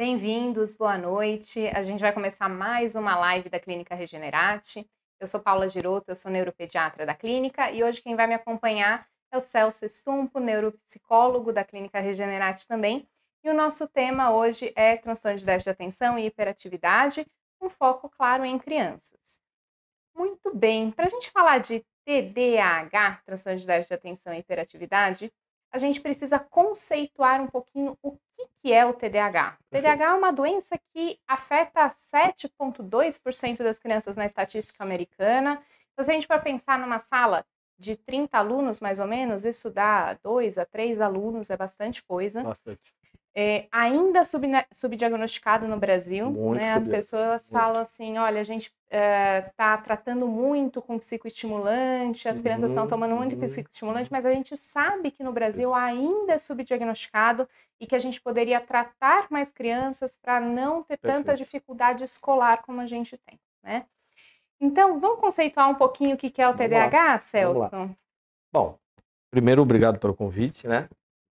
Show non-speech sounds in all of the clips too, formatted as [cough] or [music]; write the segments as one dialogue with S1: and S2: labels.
S1: Bem-vindos, boa noite. A gente vai começar mais uma live da Clínica Regenerate. Eu sou Paula Giroto, eu sou neuropediatra da clínica e hoje quem vai me acompanhar é o Celso Estumpo, neuropsicólogo da Clínica Regenerate também. E o nosso tema hoje é transtorno de déficit de atenção e hiperatividade, com foco, claro, em crianças. Muito bem, para a gente falar de TDAH, transtorno de déficit de atenção e hiperatividade, a gente precisa conceituar um pouquinho o que, que é o TDAH. O TDAH é uma doença que afeta 7,2% das crianças na estatística americana. Então, se a gente for pensar numa sala de 30 alunos, mais ou menos, isso dá 2 a 3 alunos, é bastante coisa.
S2: Bastante.
S1: É, ainda sub, subdiagnosticado no Brasil. Né? As pessoas muito. falam assim: olha, a gente está é, tratando muito com psicoestimulante, as crianças estão uhum, tomando muito uhum. psicoestimulante, mas a gente sabe que no Brasil ainda é subdiagnosticado e que a gente poderia tratar mais crianças para não ter Perfeito. tanta dificuldade escolar como a gente tem. Né? Então, vamos conceituar um pouquinho o que é o TDAH, Celso?
S2: Bom, primeiro, obrigado pelo convite, né?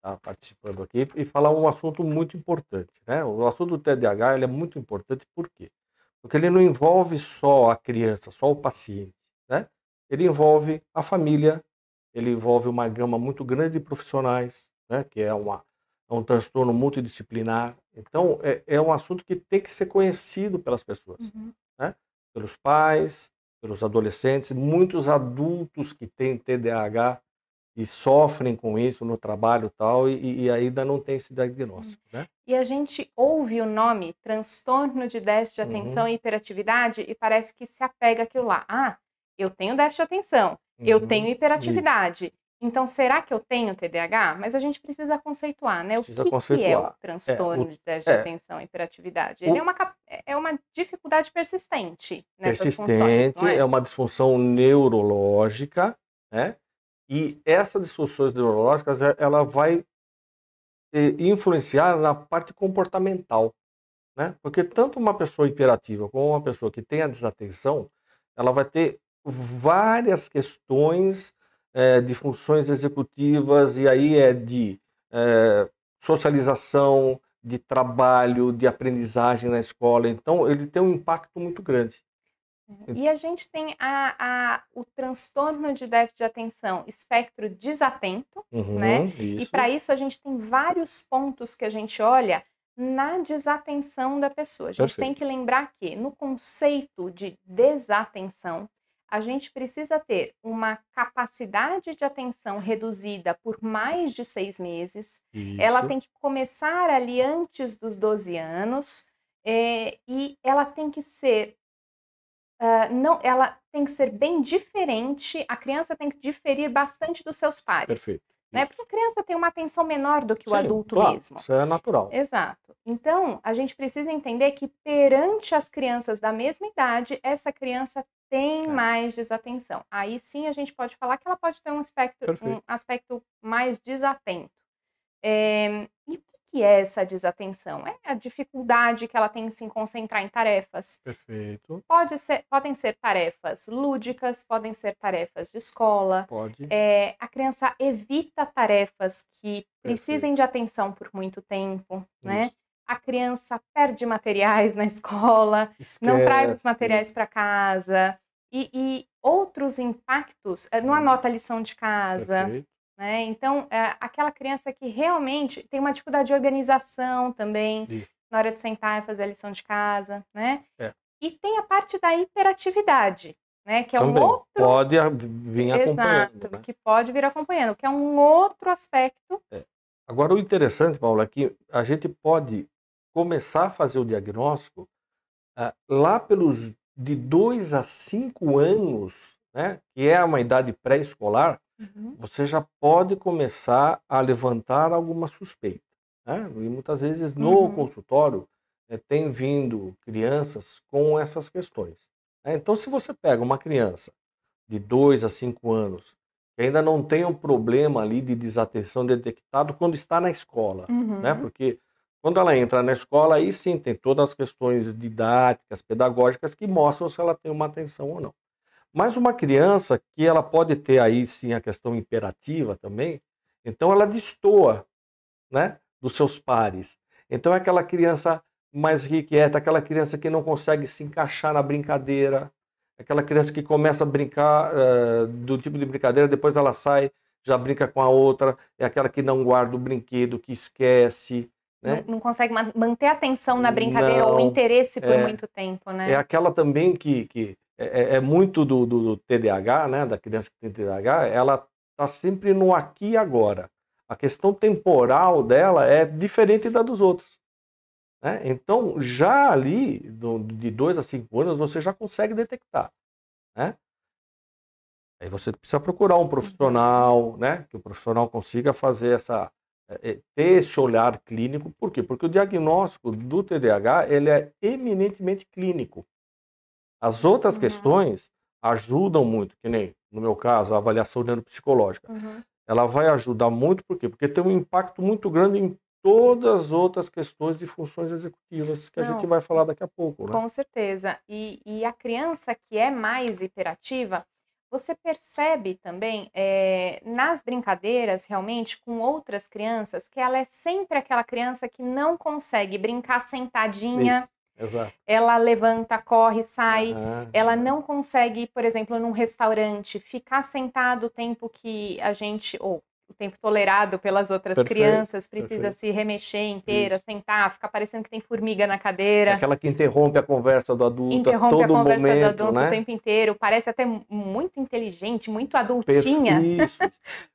S2: Tá participando aqui e falar um assunto muito importante, né? O assunto do TDAH ele é muito importante por quê? Porque ele não envolve só a criança, só o paciente, né? Ele envolve a família, ele envolve uma gama muito grande de profissionais, né? Que é uma é um transtorno multidisciplinar. Então é, é um assunto que tem que ser conhecido pelas pessoas, uhum. né? Pelos pais, pelos adolescentes, muitos adultos que têm TDAH e sofrem com isso no trabalho tal, e, e ainda não tem esse diagnóstico. Né?
S1: E a gente ouve o nome transtorno de déficit de atenção uhum. e hiperatividade e parece que se apega aquilo lá. Ah, eu tenho déficit de atenção, uhum. eu tenho hiperatividade. Isso. Então, será que eu tenho TDAH? Mas a gente precisa conceituar, né? Precisa o que, conceituar. que é o transtorno é, o, de déficit é, de atenção e hiperatividade? Ele o, é, uma, é uma dificuldade persistente.
S2: Persistente, é? é uma disfunção neurológica, né? E essa disfunções neurológicas, eh, ela vai eh, influenciar na parte comportamental, né? Porque tanto uma pessoa hiperativa como uma pessoa que tem a desatenção, ela vai ter várias questões é, de funções executivas e aí é de é, socialização, de trabalho, de aprendizagem na escola. Então, ele tem um impacto muito grande.
S1: E a gente tem a, a, o transtorno de déficit de atenção, espectro desatento, uhum, né? Isso. E para isso a gente tem vários pontos que a gente olha na desatenção da pessoa. A gente Perfeito. tem que lembrar que no conceito de desatenção, a gente precisa ter uma capacidade de atenção reduzida por mais de seis meses. Isso. Ela tem que começar ali antes dos 12 anos. É, e ela tem que ser não, ela tem que ser bem diferente, a criança tem que diferir bastante dos seus pares.
S2: Perfeito.
S1: Né? Porque a criança tem uma atenção menor do que o adulto
S2: claro,
S1: mesmo.
S2: Isso é natural.
S1: Exato. Então, a gente precisa entender que perante as crianças da mesma idade, essa criança tem é. mais desatenção. Aí sim a gente pode falar que ela pode ter um aspecto, um aspecto mais desatento. É, e que é essa desatenção? É a dificuldade que ela tem em se concentrar em tarefas.
S2: Perfeito.
S1: Pode ser, podem ser tarefas lúdicas, podem ser tarefas de escola.
S2: Pode.
S1: É, a criança evita tarefas que precisem Perfeito. de atenção por muito tempo, né? A criança perde materiais [laughs] na escola, Esquece. não traz os materiais para casa. E, e, outros impactos, eh, não anota a lição de casa, Perfeito. Né? Então, é aquela criança que realmente tem uma dificuldade de organização também, Isso. na hora de sentar e fazer a lição de casa, né?
S2: É.
S1: E tem a parte da hiperatividade, né? Que é
S2: também.
S1: um outro...
S2: Pode vir acompanhando. Exato,
S1: né? que pode vir acompanhando, que é um outro aspecto.
S2: É. Agora, o interessante, Paulo, é que a gente pode começar a fazer o diagnóstico uh, lá pelos de 2 a 5 anos, né? Que é uma idade pré-escolar, Uhum. você já pode começar a levantar alguma suspeita. Né? E muitas vezes no uhum. consultório é, tem vindo crianças com essas questões. Né? Então, se você pega uma criança de 2 a 5 anos que ainda não tem um problema ali de desatenção detectado quando está na escola, né? uhum. né? porque quando ela entra na escola, aí sim tem todas as questões didáticas, pedagógicas que mostram se ela tem uma atenção ou não. Mas uma criança que ela pode ter aí sim a questão imperativa também, então ela destoa, né, dos seus pares. Então é aquela criança mais requieta, aquela criança que não consegue se encaixar na brincadeira, aquela criança que começa a brincar uh, do tipo de brincadeira, depois ela sai, já brinca com a outra, é aquela que não guarda o brinquedo, que esquece. Né?
S1: Não, não consegue manter a atenção na brincadeira não, ou o interesse por é, muito tempo, né?
S2: É aquela também que, que é, é, é muito do, do, do, TDAH, né? Da criança que tem TDAH, ela está sempre no aqui e agora. A questão temporal dela é diferente da dos outros. Né? Então, já ali, do, de dois a cinco anos, você já consegue detectar. Né? Aí você precisa procurar um profissional, né? Que o profissional consiga fazer essa, é, ter esse olhar clínico. Por quê? Porque o diagnóstico do TDAH ele é eminentemente clínico. As outras uhum. questões ajudam muito, que nem no meu caso a avaliação neuropsicológica. Uhum. Ela vai ajudar muito, por quê? Porque tem um impacto muito grande em todas as outras questões de funções executivas que Não, a gente vai falar daqui a pouco. Né?
S1: Com certeza. E, e a criança que é mais hiperativa, você percebe também é, nas brincadeiras, realmente, com outras crianças, que ela é sempre aquela criança que não consegue brincar sentadinha.
S2: Exato.
S1: Ela levanta, corre, sai. Uhum. Ela não consegue, por exemplo, num restaurante, ficar sentado o tempo que a gente, ou o tempo tolerado pelas outras perfeito, crianças, precisa perfeito. se remexer inteira, Isso. sentar, ficar parecendo que tem formiga na cadeira. É
S2: aquela que interrompe a conversa do adulto interrompe todo a conversa momento, do adulto
S1: né? o tempo inteiro, parece até muito inteligente, muito adultinha. [laughs]
S2: Isso.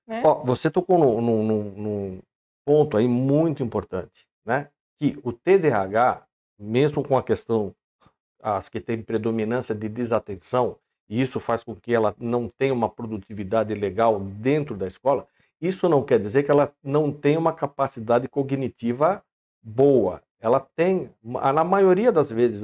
S2: né? Ó, você tocou num, num, num ponto aí muito importante, né? Que o TDAH, mesmo com a questão, as que têm predominância de desatenção, e isso faz com que ela não tenha uma produtividade legal dentro da escola, isso não quer dizer que ela não tem uma capacidade cognitiva boa. Ela tem, na maioria das vezes,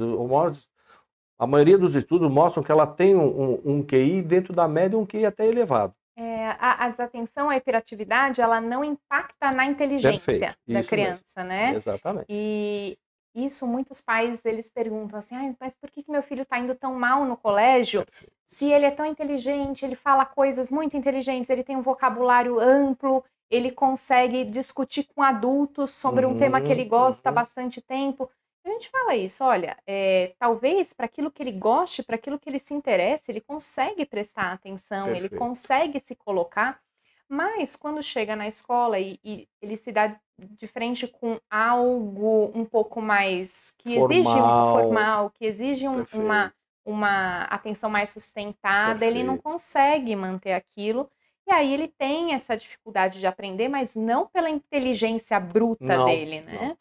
S2: a maioria dos estudos mostram que ela tem um, um, um QI dentro da média, um QI até elevado.
S1: É, a, a, desatenção, a hiperatividade, ela não impacta na inteligência Perfeito. da criança,
S2: mesmo.
S1: né?
S2: Exatamente.
S1: E isso muitos pais eles perguntam assim, ah, mas por que, que meu filho está indo tão mal no colégio? Se ele é tão inteligente, ele fala coisas muito inteligentes, ele tem um vocabulário amplo, ele consegue discutir com adultos sobre uhum, um tema que ele uhum, gosta uhum. bastante tempo. A gente fala isso, olha, é, talvez para aquilo que ele goste, para aquilo que ele se interesse, ele consegue prestar atenção, Perfeito. ele consegue se colocar, mas quando chega na escola e, e ele se dá de frente com algo um pouco mais que formal. exige formal, que exige um, uma, uma atenção mais sustentada, Perfeito. ele não consegue manter aquilo. E aí ele tem essa dificuldade de aprender, mas não pela inteligência bruta não, dele, né? Não.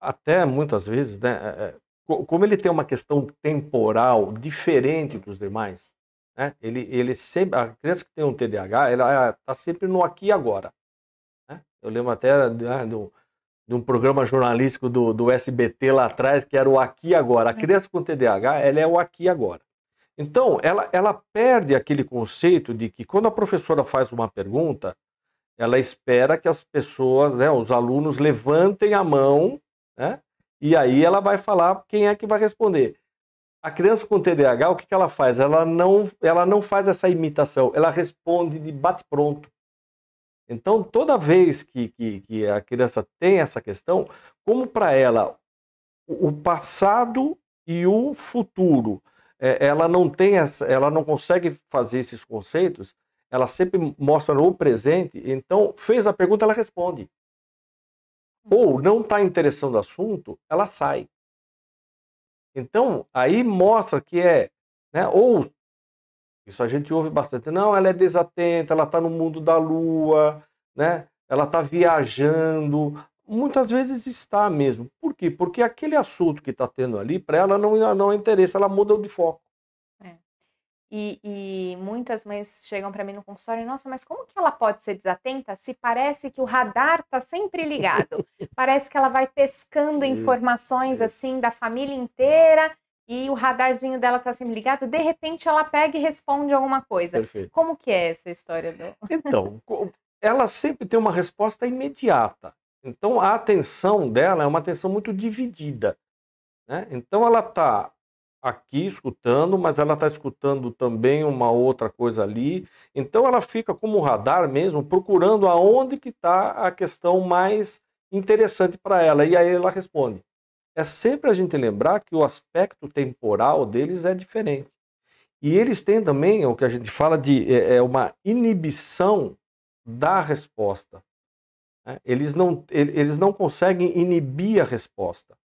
S2: Até muitas vezes, né? É, é como ele tem uma questão temporal diferente dos demais, né? Ele, ele sempre, a criança que tem um TDAH, ela está sempre no aqui e agora. Eu lembro até né, do, de um programa jornalístico do, do SBT lá atrás, que era o Aqui Agora. A uhum. criança com TDAH, ela é o Aqui Agora. Então, ela, ela perde aquele conceito de que quando a professora faz uma pergunta, ela espera que as pessoas, né, os alunos levantem a mão, né, e aí ela vai falar quem é que vai responder. A criança com TDAH, o que, que ela faz? Ela não, ela não faz essa imitação, ela responde de bate-pronto. Então, toda vez que, que, que a criança tem essa questão, como para ela o passado e o futuro, é, ela não tem essa, ela não consegue fazer esses conceitos, ela sempre mostra no presente, então fez a pergunta, ela responde. Ou não está interessando o assunto, ela sai. Então, aí mostra que é, né, ou isso a gente ouve bastante. Não, ela é desatenta, ela está no mundo da lua, né? ela está viajando. Muitas vezes está mesmo. Por quê? Porque aquele assunto que está tendo ali, para ela não, não interessa, ela muda de foco.
S1: É. E, e, muitas mães chegam para mim no consultório, nossa, mas como que ela pode ser desatenta se parece que o radar está sempre ligado? [laughs] parece que ela vai pescando isso, informações isso. assim da família inteira e o radarzinho dela tá sempre ligado, de repente ela pega e responde alguma coisa. Perfeito. Como que é essa história do... [laughs]
S2: Então, ela sempre tem uma resposta imediata. Então a atenção dela é uma atenção muito dividida. Né? Então ela está aqui escutando, mas ela está escutando também uma outra coisa ali. Então ela fica como um radar mesmo, procurando aonde que está a questão mais interessante para ela. E aí ela responde. É sempre a gente lembrar que o aspecto temporal deles é diferente. E eles têm também o que a gente fala de é, é uma inibição da resposta. Né? Eles, não, eles não conseguem inibir a resposta.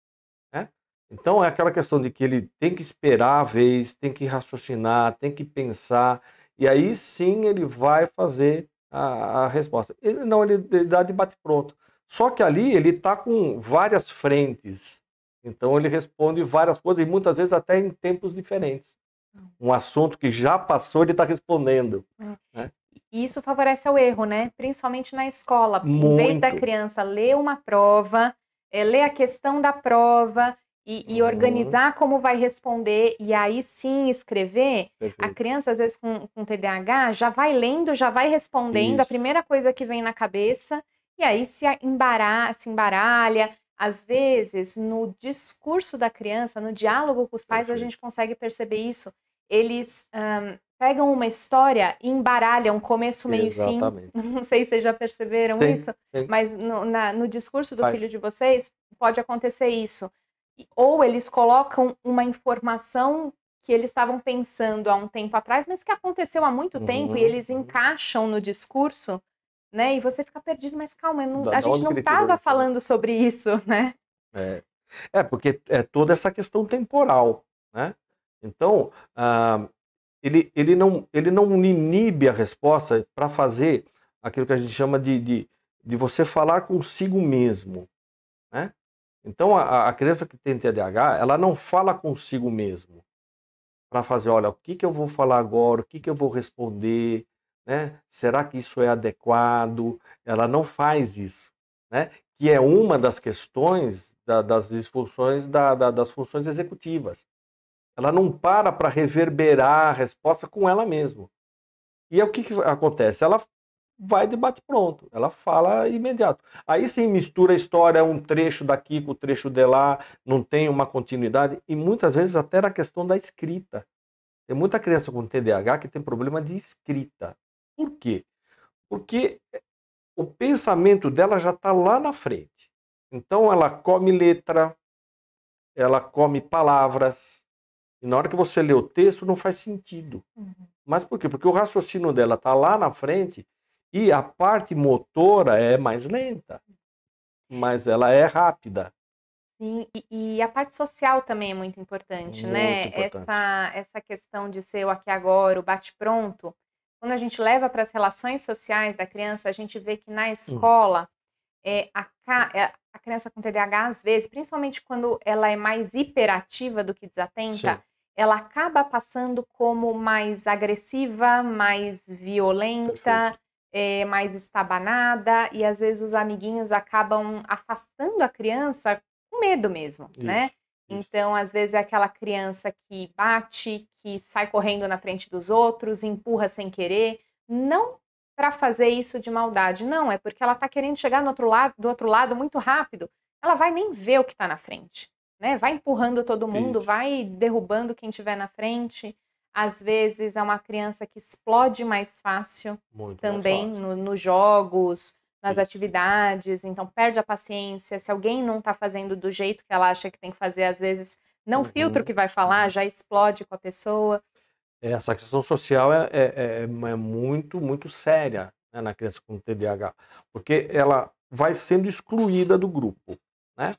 S2: Né? Então é aquela questão de que ele tem que esperar a vez, tem que raciocinar, tem que pensar, e aí sim ele vai fazer a, a resposta. Ele não, ele, ele dá de bate-pronto. Só que ali ele está com várias frentes. Então ele responde várias coisas e muitas vezes até em tempos diferentes. Hum. Um assunto que já passou, ele está respondendo.
S1: É. Né? E isso favorece o erro, né? Principalmente na escola. Muito. Em vez da criança ler uma prova, é, ler a questão da prova e, e uhum. organizar como vai responder e aí sim escrever, Perfeito. a criança, às vezes, com, com TDAH, já vai lendo, já vai respondendo isso. a primeira coisa que vem na cabeça, e aí se, embara se embaralha. Às vezes, no discurso da criança, no diálogo com os pais, Perfeito. a gente consegue perceber isso. Eles um, pegam uma história e embaralham começo, meio e fim. [laughs] Não sei se vocês já perceberam sim, isso, sim. mas no, na, no discurso do Faz. filho de vocês pode acontecer isso. Ou eles colocam uma informação que eles estavam pensando há um tempo atrás, mas que aconteceu há muito uhum. tempo e eles uhum. encaixam no discurso, né? E você fica perdido, mas calma, não, a gente não estava falando sobre isso, [laughs] né?
S2: É. é, porque é toda essa questão temporal, né? Então, ah, ele, ele, não, ele não inibe a resposta para fazer aquilo que a gente chama de, de, de você falar consigo mesmo. Né? Então, a, a criança que tem TDAH, ela não fala consigo mesmo para fazer, olha, o que, que eu vou falar agora, o que, que eu vou responder, né? será que isso é adequado? Ela não faz isso. Né? Que é uma das questões da, das disfunções da, da, das funções executivas. Ela não para para reverberar a resposta com ela mesma. E é o que, que acontece? Ela vai de bate pronto, ela fala imediato. Aí sim mistura a história, um trecho daqui com o trecho de lá, não tem uma continuidade e muitas vezes até na questão da escrita. Tem muita criança com TDAH que tem problema de escrita. Por quê? Porque o pensamento dela já está lá na frente. Então ela come letra, ela come palavras, e na hora que você lê o texto, não faz sentido. Uhum. Mas por quê? Porque o raciocínio dela está lá na frente e a parte motora é mais lenta, mas ela é rápida.
S1: Sim, e, e a parte social também é muito importante, muito né? Importante. Essa, essa questão de ser o aqui agora, o bate-pronto. Quando a gente leva para as relações sociais da criança, a gente vê que na hum. escola é, a, é, a, criança com TDAH, às vezes, principalmente quando ela é mais hiperativa do que desatenta, Sim ela acaba passando como mais agressiva, mais violenta, é, mais estabanada, e às vezes os amiguinhos acabam afastando a criança com medo mesmo, isso, né? Então, às vezes é aquela criança que bate, que sai correndo na frente dos outros, empurra sem querer, não para fazer isso de maldade, não, é porque ela está querendo chegar no outro lado, do outro lado muito rápido, ela vai nem ver o que está na frente né? Vai empurrando todo mundo, Isso. vai derrubando quem tiver na frente. Às vezes é uma criança que explode mais fácil Muito também mais fácil. No, nos jogos, nas Isso. atividades, então perde a paciência. Se alguém não está fazendo do jeito que ela acha que tem que fazer, às vezes não uhum. filtra o que vai falar, uhum. já explode com a pessoa.
S2: Essa questão social é, é, é, é muito, muito séria né, na criança com TDAH, porque ela vai sendo excluída do grupo. Né?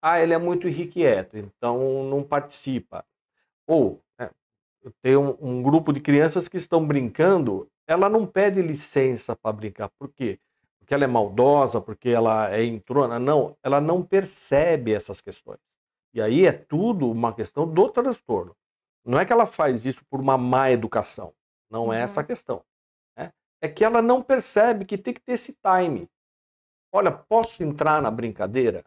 S2: Ah, ele é muito irrequieto, então não participa. Ou é, tem um, um, grupo de crianças que estão brincando, ela não pede licença para brincar. Por quê? Porque ela é maldosa, porque ela é entrona. Não, ela não percebe essas questões. E aí é tudo uma questão do transtorno. Não é que ela faz isso por uma má educação. Não uhum. é essa a uhum. questão. Né? É que ela não percebe que tem que ter esse time. Olha, posso entrar na brincadeira?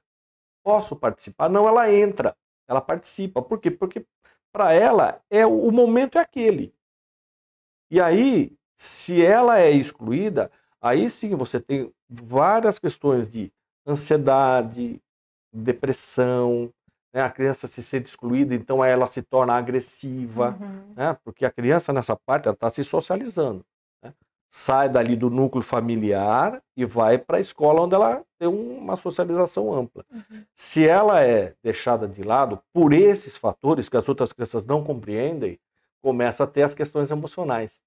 S2: posso participar. Não, ela entra, ela participa. Por quê? Porque para ela é o momento é aquele. E aí, se ela é excluída, aí sim você tem várias questões de ansiedade, depressão, né? a criança se sente excluída, então ela se torna agressiva, uhum. né? porque a criança nessa parte ela está se socializando. Né? sai dali do núcleo familiar e vai para a escola onde ela tem uma socialização ampla. Uhum. Se ela é deixada de lado por esses fatores que as outras crianças não compreendem, começa a ter as questões emocionais,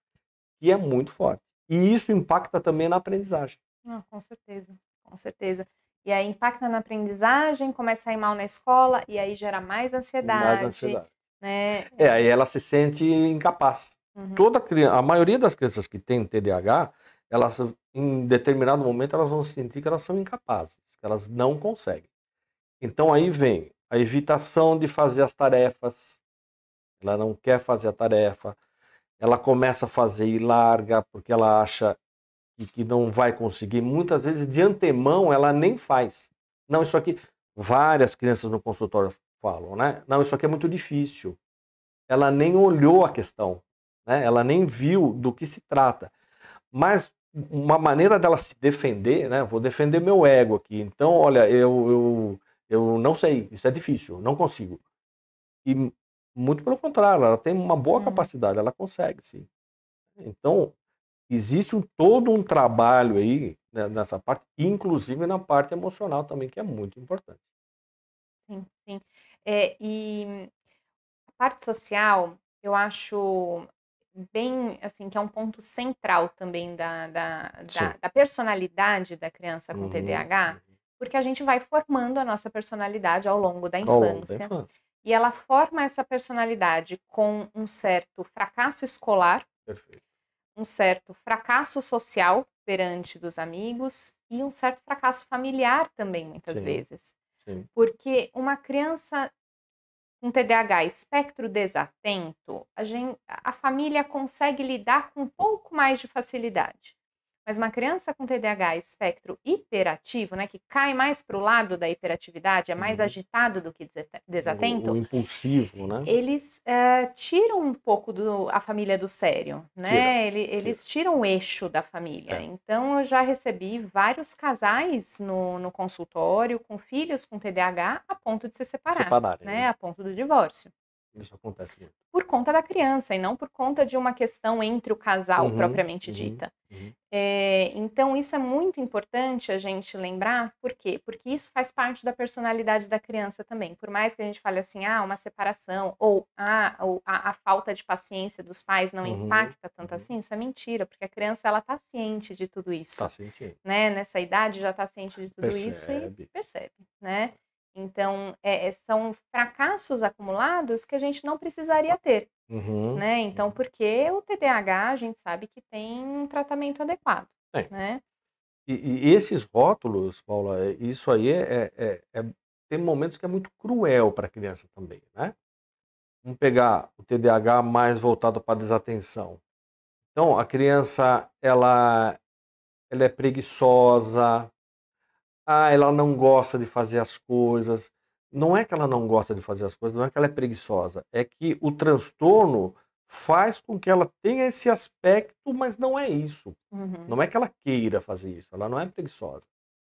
S2: que é muito forte. E isso impacta também na aprendizagem.
S1: Ah, com certeza, com certeza. E aí impacta na aprendizagem, começa a ir mal na escola e aí gera mais ansiedade. Mais ansiedade. Né?
S2: É, aí ela se sente incapaz. Uhum. Toda criança, a maioria das crianças que têm TDAH, elas em determinado momento elas vão sentir que elas são incapazes, que elas não conseguem. Então aí vem a evitação de fazer as tarefas. Ela não quer fazer a tarefa. Ela começa a fazer e larga porque ela acha que, que não vai conseguir. Muitas vezes de antemão ela nem faz. Não, isso aqui várias crianças no consultório falam, né? Não, isso aqui é muito difícil. Ela nem olhou a questão né? ela nem viu do que se trata. Mas uma maneira dela se defender, né? vou defender meu ego aqui, então, olha, eu, eu, eu não sei, isso é difícil, não consigo. E muito pelo contrário, ela tem uma boa hum. capacidade, ela consegue sim. Então, existe um, todo um trabalho aí né, nessa parte, inclusive na parte emocional também, que é muito importante.
S1: Sim, sim. É, e a parte social, eu acho bem, assim, que é um ponto central também da, da, da, da personalidade da criança com uhum, TDAH, uhum. porque a gente vai formando a nossa personalidade ao longo da infância. Longo da infância. E ela forma essa personalidade com um certo fracasso escolar, Perfeito. Um certo fracasso social perante dos amigos e um certo fracasso familiar também, muitas Sim. vezes. Sim. Porque uma criança com TDAH espectro desatento, a, gente, a família consegue lidar com um pouco mais de facilidade. Mas uma criança com TDAH espectro hiperativo, né, que cai mais para o lado da hiperatividade, é mais uhum. agitado do que desatento.
S2: O, o impulsivo, né?
S1: Eles uh, tiram um pouco do, a família do sério, né? Ele, eles tiram o eixo da família. É. Então, eu já recebi vários casais no, no consultório com filhos com TDAH a ponto de se separar, Separarem, né? né? A ponto do divórcio.
S2: Isso acontece muito.
S1: Por conta da criança e não por conta de uma questão entre o casal uhum, propriamente uhum, dita. Uhum. É, então, isso é muito importante a gente lembrar, por quê? Porque isso faz parte da personalidade da criança também. Por mais que a gente fale assim, ah, uma separação, ou, ah, ou a, a falta de paciência dos pais não uhum, impacta tanto uhum. assim, isso é mentira, porque a criança ela está ciente de tudo isso. Está ciente. Né? Nessa idade já está ciente de tudo percebe. isso e percebe, né? Então, é, é, são fracassos acumulados que a gente não precisaria ter, uhum. né? Então, uhum. porque o TDAH a gente sabe que tem um tratamento adequado, é. né?
S2: E, e, esses rótulos, Paula, é, isso aí é, é, é tem momentos que é muito cruel para a criança também, né? Vamos pegar o TDAH mais voltado para desatenção. Então, a criança, ela, ela é preguiçosa, ah, ela não gosta de fazer as coisas. Não é que ela não gosta de fazer as coisas, não é que ela é preguiçosa, é que o transtorno faz com que ela tenha esse aspecto, mas não é isso. Uhum. Não é que ela queira fazer isso, ela não é preguiçosa.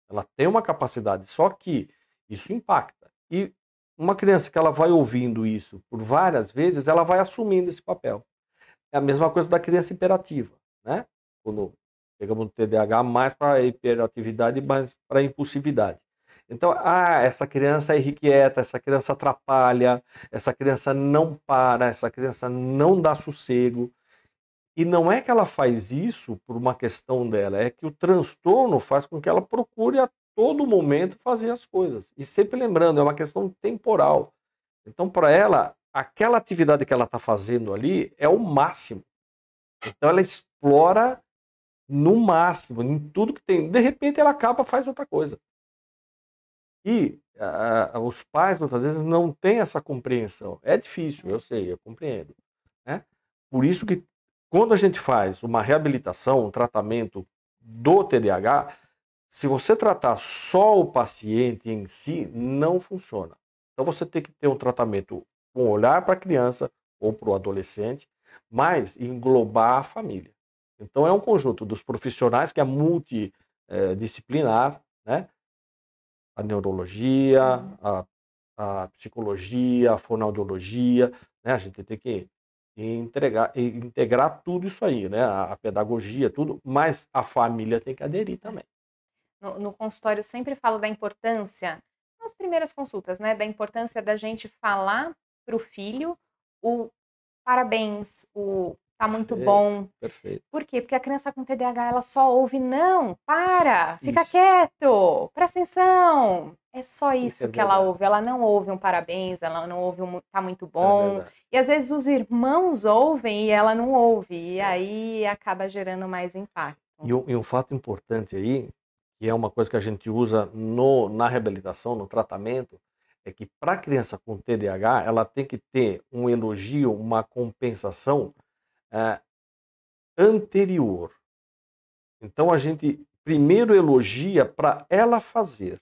S2: Ela tem uma capacidade, só que isso impacta. E uma criança que ela vai ouvindo isso por várias vezes, ela vai assumindo esse papel. É a mesma coisa da criança imperativa, né? Quando Pegamos o TDAH mais para hiperatividade, mais para impulsividade. Então, ah, essa criança é irrequieta, essa criança atrapalha, essa criança não para, essa criança não dá sossego. E não é que ela faz isso por uma questão dela, é que o transtorno faz com que ela procure a todo momento fazer as coisas. E sempre lembrando, é uma questão temporal. Então, para ela, aquela atividade que ela está fazendo ali é o máximo. Então, ela explora no máximo, em tudo que tem. De repente ela acaba faz outra coisa. E os pais muitas vezes não têm essa compreensão. É difícil, eu sei, eu compreendo. Né? Por isso que quando a gente faz uma reabilitação, um tratamento do TDAH, se você tratar só o paciente em si, não funciona. Então você tem que ter um tratamento com olhar para a criança ou para o adolescente, mas englobar a família. Então, é um conjunto dos profissionais que é multidisciplinar, né? A neurologia, uhum. a, a psicologia, a fonoaudiologia, né? A gente tem que entregar, integrar tudo isso aí, né? A, a pedagogia, tudo, mas a família tem que aderir também.
S1: No, no consultório eu sempre falo da importância, nas primeiras consultas, né? Da importância da gente falar para o filho o parabéns, o tá muito
S2: Perfeito,
S1: bom.
S2: Perfeito.
S1: Por quê? Porque a criança com TDAH ela só ouve não, para, fica
S2: Isso.
S1: quieto, presta atenção. É só
S2: Isso
S1: isso
S2: é
S1: que ela
S2: verdade.
S1: ouve. Ela não ouve um parabéns, ela não ouve um tá muito
S2: É
S1: bom.
S2: verdade.
S1: E às vezes os irmãos ouvem e ela não ouve. E
S2: É.
S1: aí acaba gerando mais impacto.
S2: E um, e um fato importante aí, que é uma coisa que a gente usa no, na reabilitação, no tratamento, é que para a criança com TDAH, ela tem que ter um elogio, uma compensação eh, anterior. Então a gente primeiro elogia para ela fazer.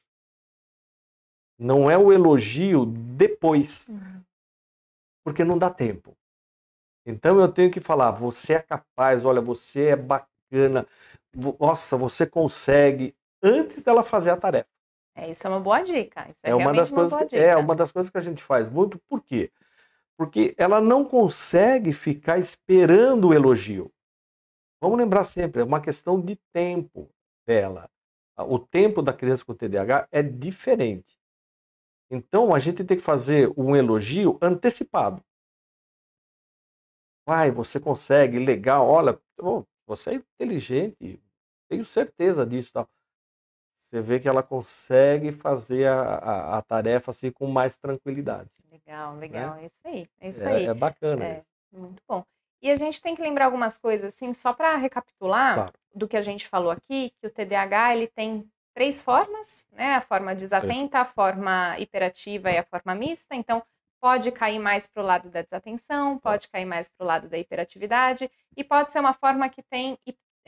S2: Não é o elogio depois, porque não dá tempo. Então eu tenho que falar, você é capaz, olha, você é bacana, nossa, você consegue, antes dela fazer a tarefa.
S1: É, isso é uma boa dica. Isso é,
S2: É uma das coisas que, é uma das coisas que a gente faz muito, por quê? Porque ela não consegue ficar esperando o elogio. Vamos lembrar sempre, é uma questão de tempo dela. O tempo da criança com TDAH é diferente. Então a gente tem que fazer um elogio antecipado. Vai, você consegue, legal, olha, você é inteligente, tenho certeza disso. Tal. Você vê que ela consegue fazer a, a, a tarefa assim com mais tranquilidade.
S1: Legal, legal. É isso aí. É isso
S2: Né? É,
S1: aí.
S2: é bacana
S1: É.
S2: isso.
S1: Muito bom. E a gente tem que lembrar algumas coisas, assim, só para recapitular
S2: Claro.
S1: do que a gente falou aqui, que o TDAH ele tem três formas, né? A forma desatenta, a forma hiperativa e a forma mista. Então, pode cair mais para o lado da desatenção, pode cair mais para o lado da hiperatividade, e pode ser uma forma que tem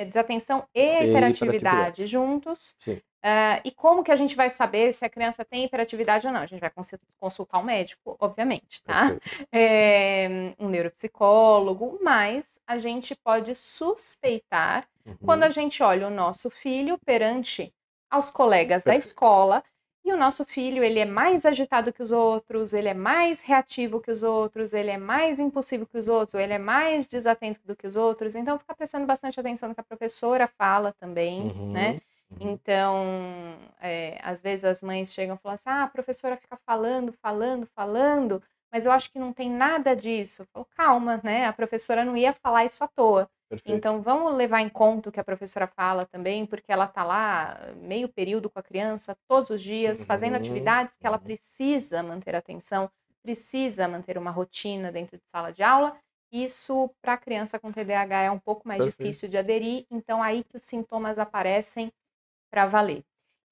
S1: desatenção e, hiperatividade juntos.
S2: Sim.
S1: Ah, e como que a gente vai saber se a criança tem hiperatividade ou não? A gente vai consul- consultar um médico, obviamente, tá? É, [laughs] um neuropsicólogo, mas a gente pode suspeitar quando a
S2: Uhum.
S1: gente olha o nosso filho perante aos colegas da
S2: Perfeito.
S1: escola e o nosso filho ele é mais agitado que os outros, ele é mais reativo que os outros, ele é mais impulsivo que os outros, ou ele é mais desatento do que os outros. Então, ficar prestando bastante atenção no que a professora fala também, né?
S2: Uhum. Uhum.
S1: Então, é, às vezes as mães chegam e falam assim: ah, a professora fica falando, falando, falando, mas eu acho que não tem nada disso. Eu falo, calma, né? A professora não ia falar isso à toa.
S2: Perfeito.
S1: Então, vamos levar em conta o que a professora fala também, porque ela tá lá meio período com a criança, todos os dias, fazendo
S2: Uhum,
S1: atividades que ela
S2: uhum.
S1: precisa manter atenção, precisa manter uma rotina dentro de sala de aula. Isso, para a criança com TDAH, é um pouco mais
S2: Perfeito.
S1: difícil de aderir, então aí que os sintomas aparecem para valer.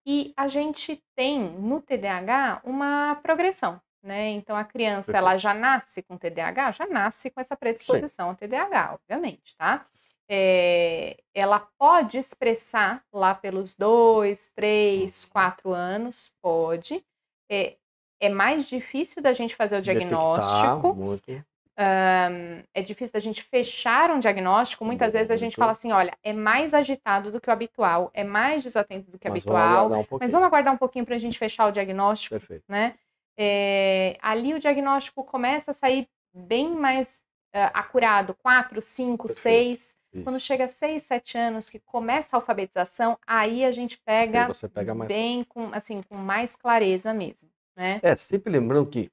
S1: E a gente tem no TDAH uma progressão, né? Então a criança
S2: Perfeito.
S1: ela já nasce com TDAH, já nasce com essa predisposição ao TDAH, obviamente, tá? É, ela pode expressar lá pelos dois, três,
S2: Uhum.
S1: quatro anos, pode. É, é mais difícil da gente fazer o diagnóstico,
S2: muito.
S1: Ahn, é difícil da gente fechar um diagnóstico. Muitas vezes a gente
S2: Muito.
S1: fala assim: olha, é mais agitado do que o habitual, é mais desatento do que o
S2: vamos
S1: habitual,
S2: aguardar um
S1: mas vamos aguardar um pouquinho para a gente fechar o diagnóstico,
S2: Perfeito.
S1: né? É, ali o diagnóstico começa a sair bem mais ah, acurado, 4, 5,
S2: Perfeito.
S1: 6.
S2: Isso.
S1: Quando chega a 6, 7 anos, que começa a alfabetização, aí a gente pega
S2: você pega mais.
S1: bem com, assim, com mais clareza mesmo, né?
S2: É, sempre lembrando que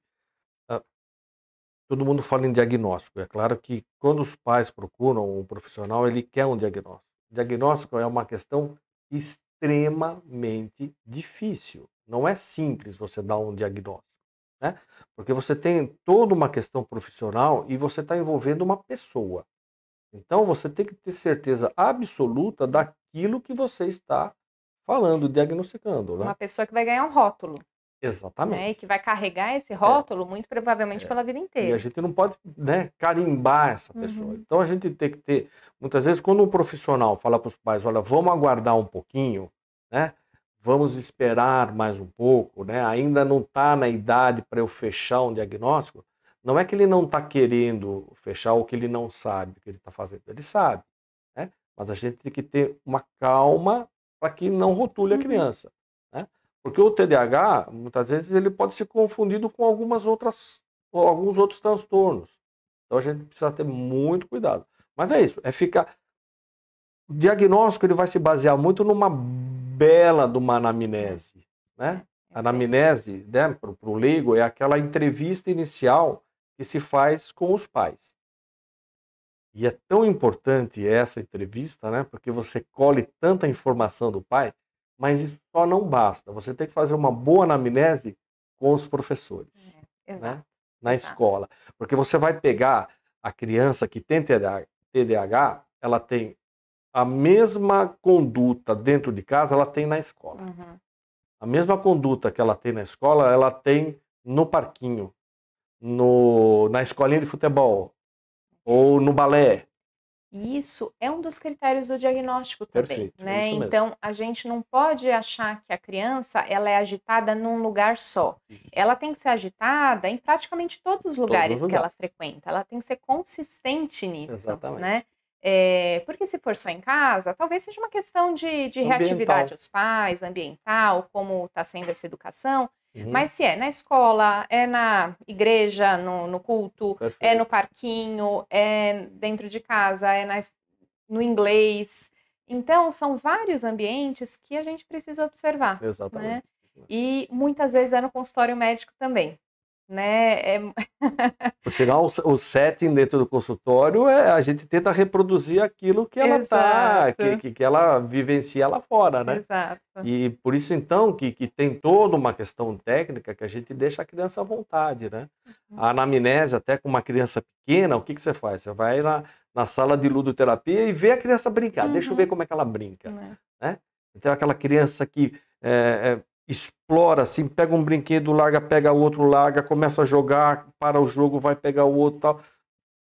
S2: ah, todo mundo fala em diagnóstico. É claro que quando os pais procuram um profissional, ele quer um diagnóstico. Diagnóstico é uma questão extremamente difícil. Não é simples você dar um diagnóstico, né? Porque você tem toda uma questão profissional e você está envolvendo uma pessoa. Então você tem que ter certeza absoluta daquilo que você está falando, diagnosticando, né?
S1: Uma pessoa que vai ganhar um rótulo. né, e
S2: Exatamente.
S1: que vai carregar esse rótulo muito provavelmente
S2: É.
S1: pela vida
S2: E a
S1: inteira.
S2: gente não pode né, carimbar essa pessoa.
S1: Uhum.
S2: Então a gente tem que ter. Muitas vezes, quando um profissional fala para os pais: olha, vamos aguardar um pouquinho, né? Vamos esperar mais um pouco, né? Ainda não está na idade para eu fechar um diagnóstico. Não é que ele não está querendo fechar ou que ele não sabe o que ele está fazendo. Ele sabe, né? Mas a gente tem que ter uma calma para que não rotule a
S1: Uhum.
S2: criança, né? Porque o TDAH, muitas vezes, ele pode ser confundido com algumas outras, ou alguns outros transtornos. Então a gente precisa ter muito cuidado. Mas é isso, é ficar. O diagnóstico ele vai se basear muito numa bela de uma anamnese, né? A anamnese, né, para o leigo, é aquela entrevista inicial que se faz com os pais. E é tão importante essa entrevista, né? Porque você colhe tanta informação do pai, mas isso só não basta. Você tem que fazer uma boa anamnese com os professores, é, né? Na exato. escola, porque você vai pegar a criança que tem TDAH, ela tem a mesma conduta dentro de casa, ela tem na escola. Uhum. A mesma conduta que ela tem na escola, ela tem no parquinho, no, na escolinha de futebol, ou no balé.
S1: Isso é um dos critérios do diagnóstico também, Perfeito, é né? Então a gente não pode achar que a criança ela é agitada num lugar só. Ela tem que ser agitada em praticamente todos os lugares todos os que ela frequenta. Ela tem que ser consistente nisso, Exatamente. né? É, porque se for só em casa, talvez seja uma questão de, de reatividade aos pais, ambiental, como está sendo essa educação. Uhum. Mas se é na escola, é na igreja, no, no culto, Perfeito. é no parquinho, é dentro de casa, é na, no inglês. Então, são vários ambientes que a gente precisa observar. Né? Exatamente. Né? E muitas vezes é no consultório médico também né? É... [laughs]
S2: Por sinal, o setting dentro do consultório é a gente tenta reproduzir aquilo que ela está, que, que ela vivencia lá fora, né? Exato. E por isso então que, que tem toda uma questão técnica que a gente deixa a criança à vontade, né? Uhum. A anamnese até com uma criança pequena, o que que você faz? Você vai na, na sala de ludoterapia e vê a criança brincar. Uhum. Deixa eu ver uhum. como é que ela brinca, uhum. né? Então aquela criança que é, é, explora, assim, pega um brinquedo, larga, pega outro, larga, começa a jogar, para o jogo, vai pegar o outro tal.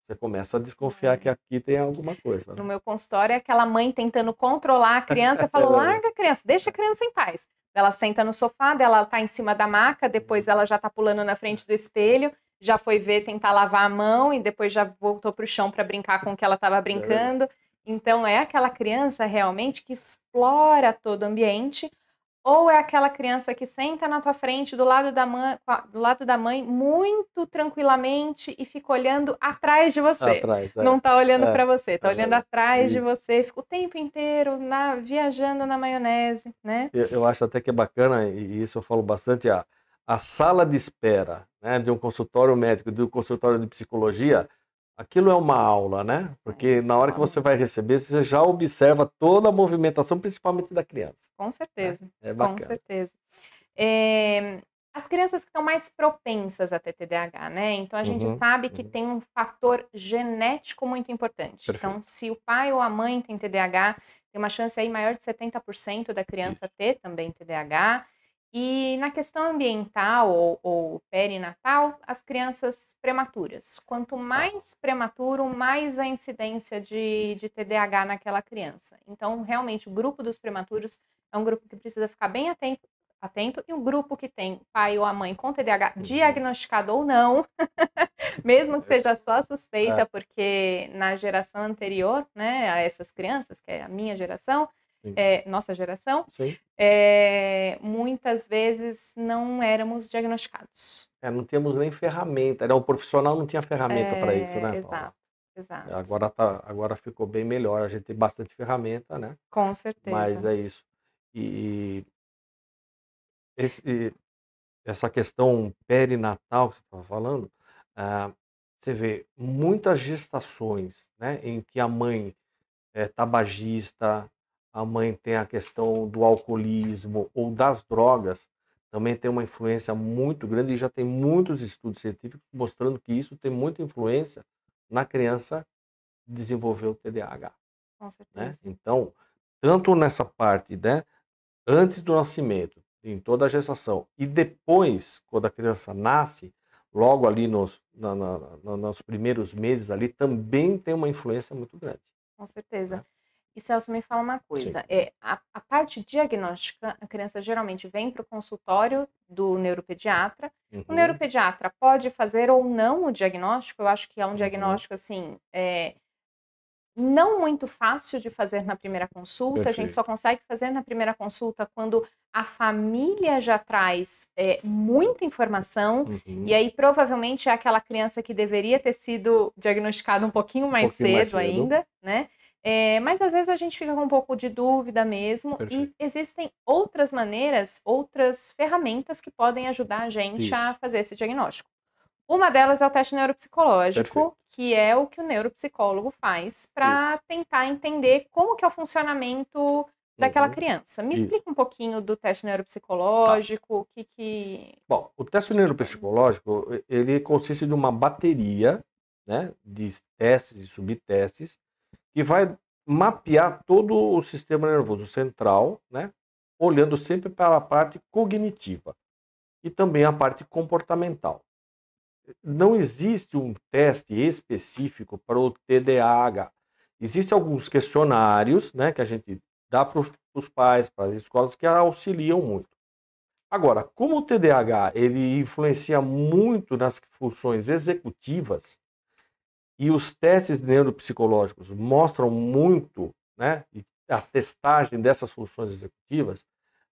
S2: Você começa a desconfiar que aqui tem alguma coisa.
S1: Né? No meu consultório é aquela mãe tentando controlar a criança, [laughs] falou, larga a criança, deixa a criança em paz. Ela senta no sofá, ela tá em cima da maca, depois ela já tá pulando na frente do espelho, já foi ver tentar lavar a mão e depois já voltou pro chão para brincar com o que ela estava brincando. Então é aquela criança realmente que explora todo o ambiente, ou é aquela criança que senta na tua frente, do lado da mãe, do lado da mãe muito tranquilamente e fica olhando atrás de você. Atrás, é. Não está olhando é. para você, está é. olhando atrás Isso. de você, fica o tempo inteiro na, viajando na maionese, né?
S2: Eu, eu, acho até que é bacana, e isso eu falo bastante, a, a sala de espera né, de um consultório médico, de um consultório de psicologia, Aquilo é uma aula, né? Porque na hora que você vai receber, você já observa toda a movimentação, principalmente da criança.
S1: Com certeza. É, é bacana. Com certeza. É, as crianças que estão mais propensas a ter TDAH, né? Então a gente uhum, sabe que uhum. tem um fator genético muito importante. Perfeito. Então, se o pai ou a mãe tem TDAH, tem uma chance aí maior de 70% da criança Isso. ter também TDAH. E na questão ambiental ou, ou, perinatal, as crianças prematuras. Quanto tá. mais prematuro, mais a incidência de, de TDAH naquela criança. Então, realmente, o grupo dos prematuros é um grupo que precisa ficar bem atento, atento e o grupo que tem pai ou a mãe com TDAH uhum. diagnosticado ou não, [laughs] mesmo que seja só suspeita, é. porque na geração anterior, né, a essas crianças, que é a minha geração, é, nossa geração, é, muitas vezes não éramos diagnosticados.
S2: É, não tínhamos nem ferramenta, era o profissional não tinha ferramenta para isso, né?
S1: Exato, exato.
S2: Agora, tá, agora ficou bem melhor, a gente tem bastante ferramenta, né?
S1: Com certeza.
S2: Mas é isso. E esse, essa questão perinatal que você estava falando, ah, você vê muitas gestações né, em que a mãe é tabagista, a mãe tem a questão do alcoolismo ou das drogas, também tem uma influência muito grande e já tem muitos estudos científicos mostrando que isso tem muita influência na criança desenvolver o TDAH.
S1: Com né?
S2: certeza. Né? Então, tanto nessa parte, né, antes do nascimento, em toda a gestação, e depois, quando a criança nasce, logo ali nos, na, na, nos primeiros meses ali, também tem uma influência muito grande.
S1: Com certeza. Né? E Celso, me fala uma coisa, é, a, a parte diagnóstica, a criança geralmente vem para o consultório do neuropediatra. Uhum. O neuropediatra pode fazer ou não o diagnóstico, eu acho que é um uhum. diagnóstico, assim, é, não muito fácil de fazer na primeira consulta. A gente
S2: Perfeito.
S1: só consegue fazer na primeira consulta quando a família já traz é, muita informação.
S2: Uhum.
S1: E aí, provavelmente, é aquela criança que deveria ter sido diagnosticada um pouquinho mais,
S2: pouquinho mais
S1: cedo,
S2: cedo.
S1: ainda, né? É, mas às vezes a gente fica com um pouco de dúvida mesmo.
S2: Perfeito.
S1: E existem outras maneiras, outras ferramentas que podem ajudar a gente a
S2: Isso.
S1: fazer esse diagnóstico. Uma delas é o teste neuropsicológico,
S2: Perfeito.
S1: que é o que o neuropsicólogo faz para tentar entender como que é o funcionamento daquela
S2: Uhum.
S1: criança. Me
S2: Isso.
S1: explica um pouquinho do teste neuropsicológico, o que que...
S2: Bom, o teste neuropsicológico, ele consiste de uma bateria, né, de testes e subtestes, que vai mapear todo o sistema nervoso central, né, olhando sempre para a parte cognitiva e também a parte comportamental. Não existe um teste específico para o TDAH. Existem alguns questionários, né, que a gente dá para os pais, para as escolas, que auxiliam muito. Agora, como o TDAH ele influencia muito nas funções executivas e os testes neuropsicológicos mostram muito, né, a testagem dessas funções executivas,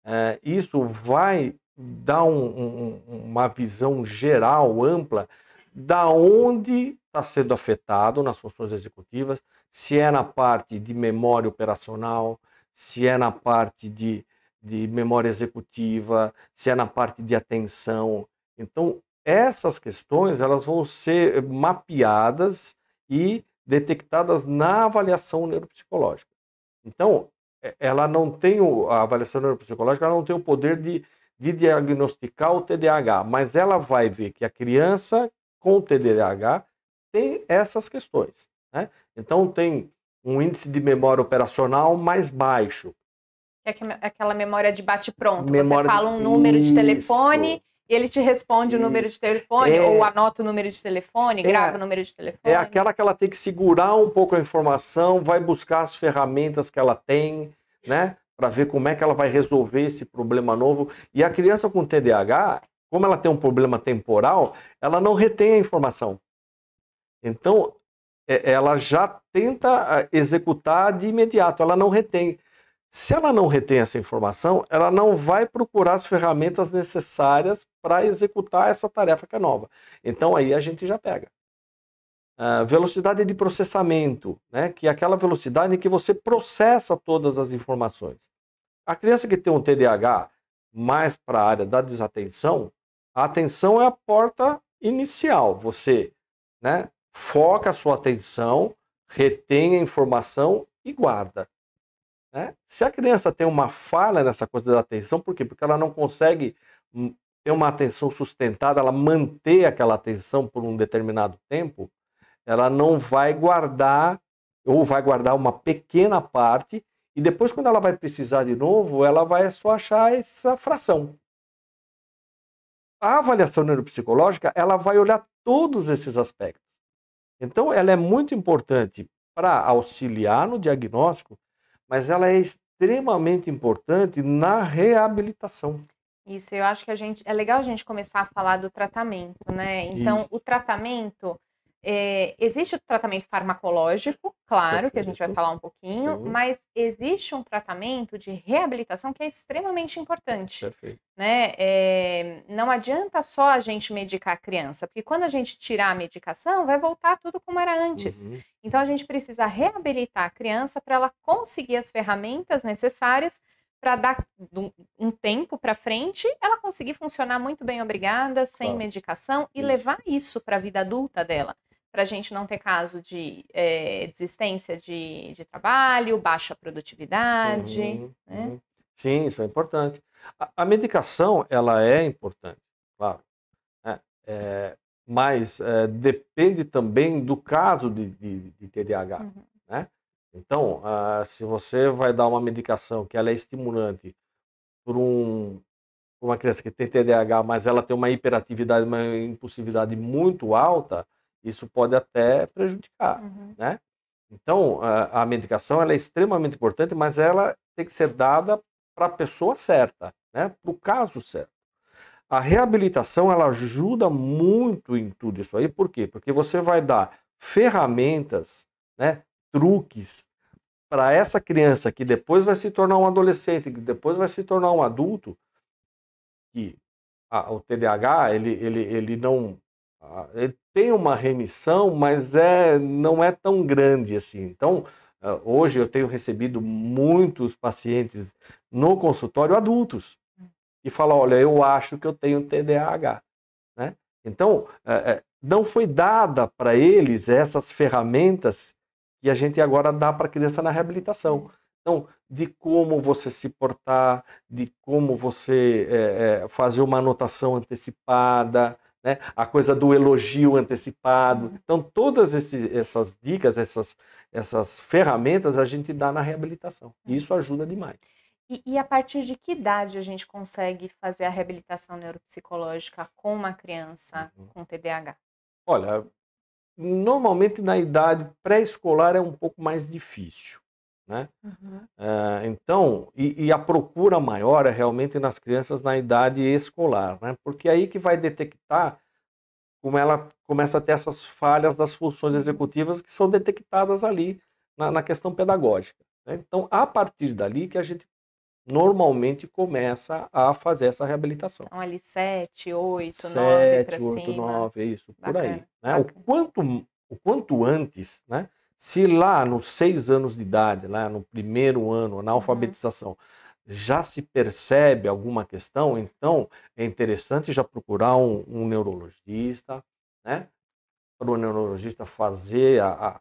S2: eh, isso vai dar um- um- uma visão geral, ampla, da onde está sendo afetado nas funções executivas, se é na parte de memória operacional, se é na parte de, de memória executiva, se é na parte de atenção. Então, essas questões elas vão ser mapeadas e detectadas na avaliação neuropsicológica. Então, ela não tem o, a avaliação neuropsicológica, ela não tem o poder de, de diagnosticar o TDAH, mas ela vai ver que a criança com TDAH tem essas questões. Né? Então, tem um índice de memória operacional mais baixo.
S1: é aquela- memória de bate-pronto. Você fala um número de telefone. E ele te responde o número de
S2: Isso.
S1: telefone,
S2: É-
S1: ou anota o número de telefone,
S2: É-
S1: grava o número de telefone.
S2: É aquela que ela tem que segurar um pouco a informação, vai buscar as ferramentas que ela tem, né? Para ver como é que ela vai resolver esse problema novo. E a criança com TDAH, como ela tem um problema temporal, ela não retém a informação. Então, é- ela já tenta ah, executar de imediato, ela não retém. Se ela não retém essa informação, ela não vai procurar as ferramentas necessárias para executar essa tarefa que é nova. Então aí a gente já pega. Ah, velocidade de processamento, né? que é aquela velocidade em que você processa todas as informações. A criança que tem um TDAH mais para a área da desatenção, a atenção é a porta inicial. Você né, foca a sua atenção, retém a informação e guarda. Né? Se a criança tem uma falha nessa coisa da atenção, por quê? Porque ela não consegue hum, ter uma atenção sustentada, ela manter aquela atenção por um determinado tempo, ela não vai guardar, ou vai guardar uma pequena parte, e depois, quando ela vai precisar de novo, ela vai só achar essa fração. A avaliação neuropsicológica, ela vai olhar todos esses aspectos. Então, ela é muito importante para auxiliar no diagnóstico, mas ela é extremamente importante na reabilitação.
S1: Isso, eu acho que a gente é legal a gente começar a falar do tratamento, né? Então,
S2: Isso.
S1: o tratamento é, existe o tratamento farmacológico, claro, que a gente vai falar um pouquinho,
S2: Sim.
S1: mas existe um tratamento de reabilitação que é extremamente importante.
S2: Perfeito.
S1: né? É, não adianta só a gente medicar a criança, porque quando a gente tirar a medicação, vai voltar tudo como era antes.
S2: Uhum.
S1: Então a gente precisa reabilitar a criança para ela conseguir as ferramentas necessárias para dar um- um tempo para frente, ela conseguir funcionar muito bem, obrigada, sem
S2: Claro.
S1: medicação e
S2: Isso.
S1: levar isso para a vida adulta dela. Para a gente não ter caso de é, desistência de, de trabalho, baixa produtividade.
S2: Uhum,
S1: né?
S2: uhum. Sim, isso é importante. A, a medicação, ela é importante, claro. né? É, mas é, depende também do caso de, de- de TDAH.
S1: Uhum.
S2: né? Então, ah, se você vai dar uma medicação que ela é estimulante por um, uma criança que tem TDAH, mas ela tem uma hiperatividade, uma impulsividade muito alta, isso pode até prejudicar.
S1: Uhum.
S2: né? Então, a, a medicação ela é extremamente importante, mas ela tem que ser dada para a pessoa certa, né? para o caso certo. A reabilitação ela ajuda muito em tudo isso aí, por quê? Porque você vai dar ferramentas, né? truques para essa criança que depois vai se tornar um adolescente, que depois vai se tornar um adulto, que ah, o TDAH ele, ele, ele não ele tem uma remissão, mas é não é tão grande assim. Então ah, hoje eu tenho recebido muitos pacientes no consultório adultos e falam, olha, eu acho que eu tenho TDAH, né? Então é, não foi dada para eles essas ferramentas que a gente agora dá para a criança na reabilitação. Então, de como você se portar, de como você é, é, fazer uma anotação antecipada, né? a coisa do elogio antecipado. Uhum. Então, todas essas dicas, essas, essas ferramentas a gente dá na reabilitação. E uhum. isso ajuda demais.
S1: E, e, a partir de que idade a gente consegue fazer a reabilitação neuropsicológica com uma criança uhum. com TDAH?
S2: Olha, Normalmente na idade pré-escolar é um pouco mais difícil. Né? Uhum. Uh, então, e, e, a procura maior é realmente nas crianças na idade escolar, né? porque é aí que vai detectar como ela começa a ter essas falhas das funções uhum. executivas que são detectadas ali na, na questão pedagógica. Né? Então, a partir dali que a gente normalmente começa a fazer essa reabilitação.
S1: Então, ali 7, 8, 7, 9 para
S2: cima. 8, 9, é isso, bacana, por aí. Né? O, quanto, o quanto antes, né? Se lá nos seis anos de idade, lá no primeiro ano, na uhum. alfabetização, já se percebe alguma questão, então é interessante já procurar um, um neurologista, né? para o neurologista fazer a, a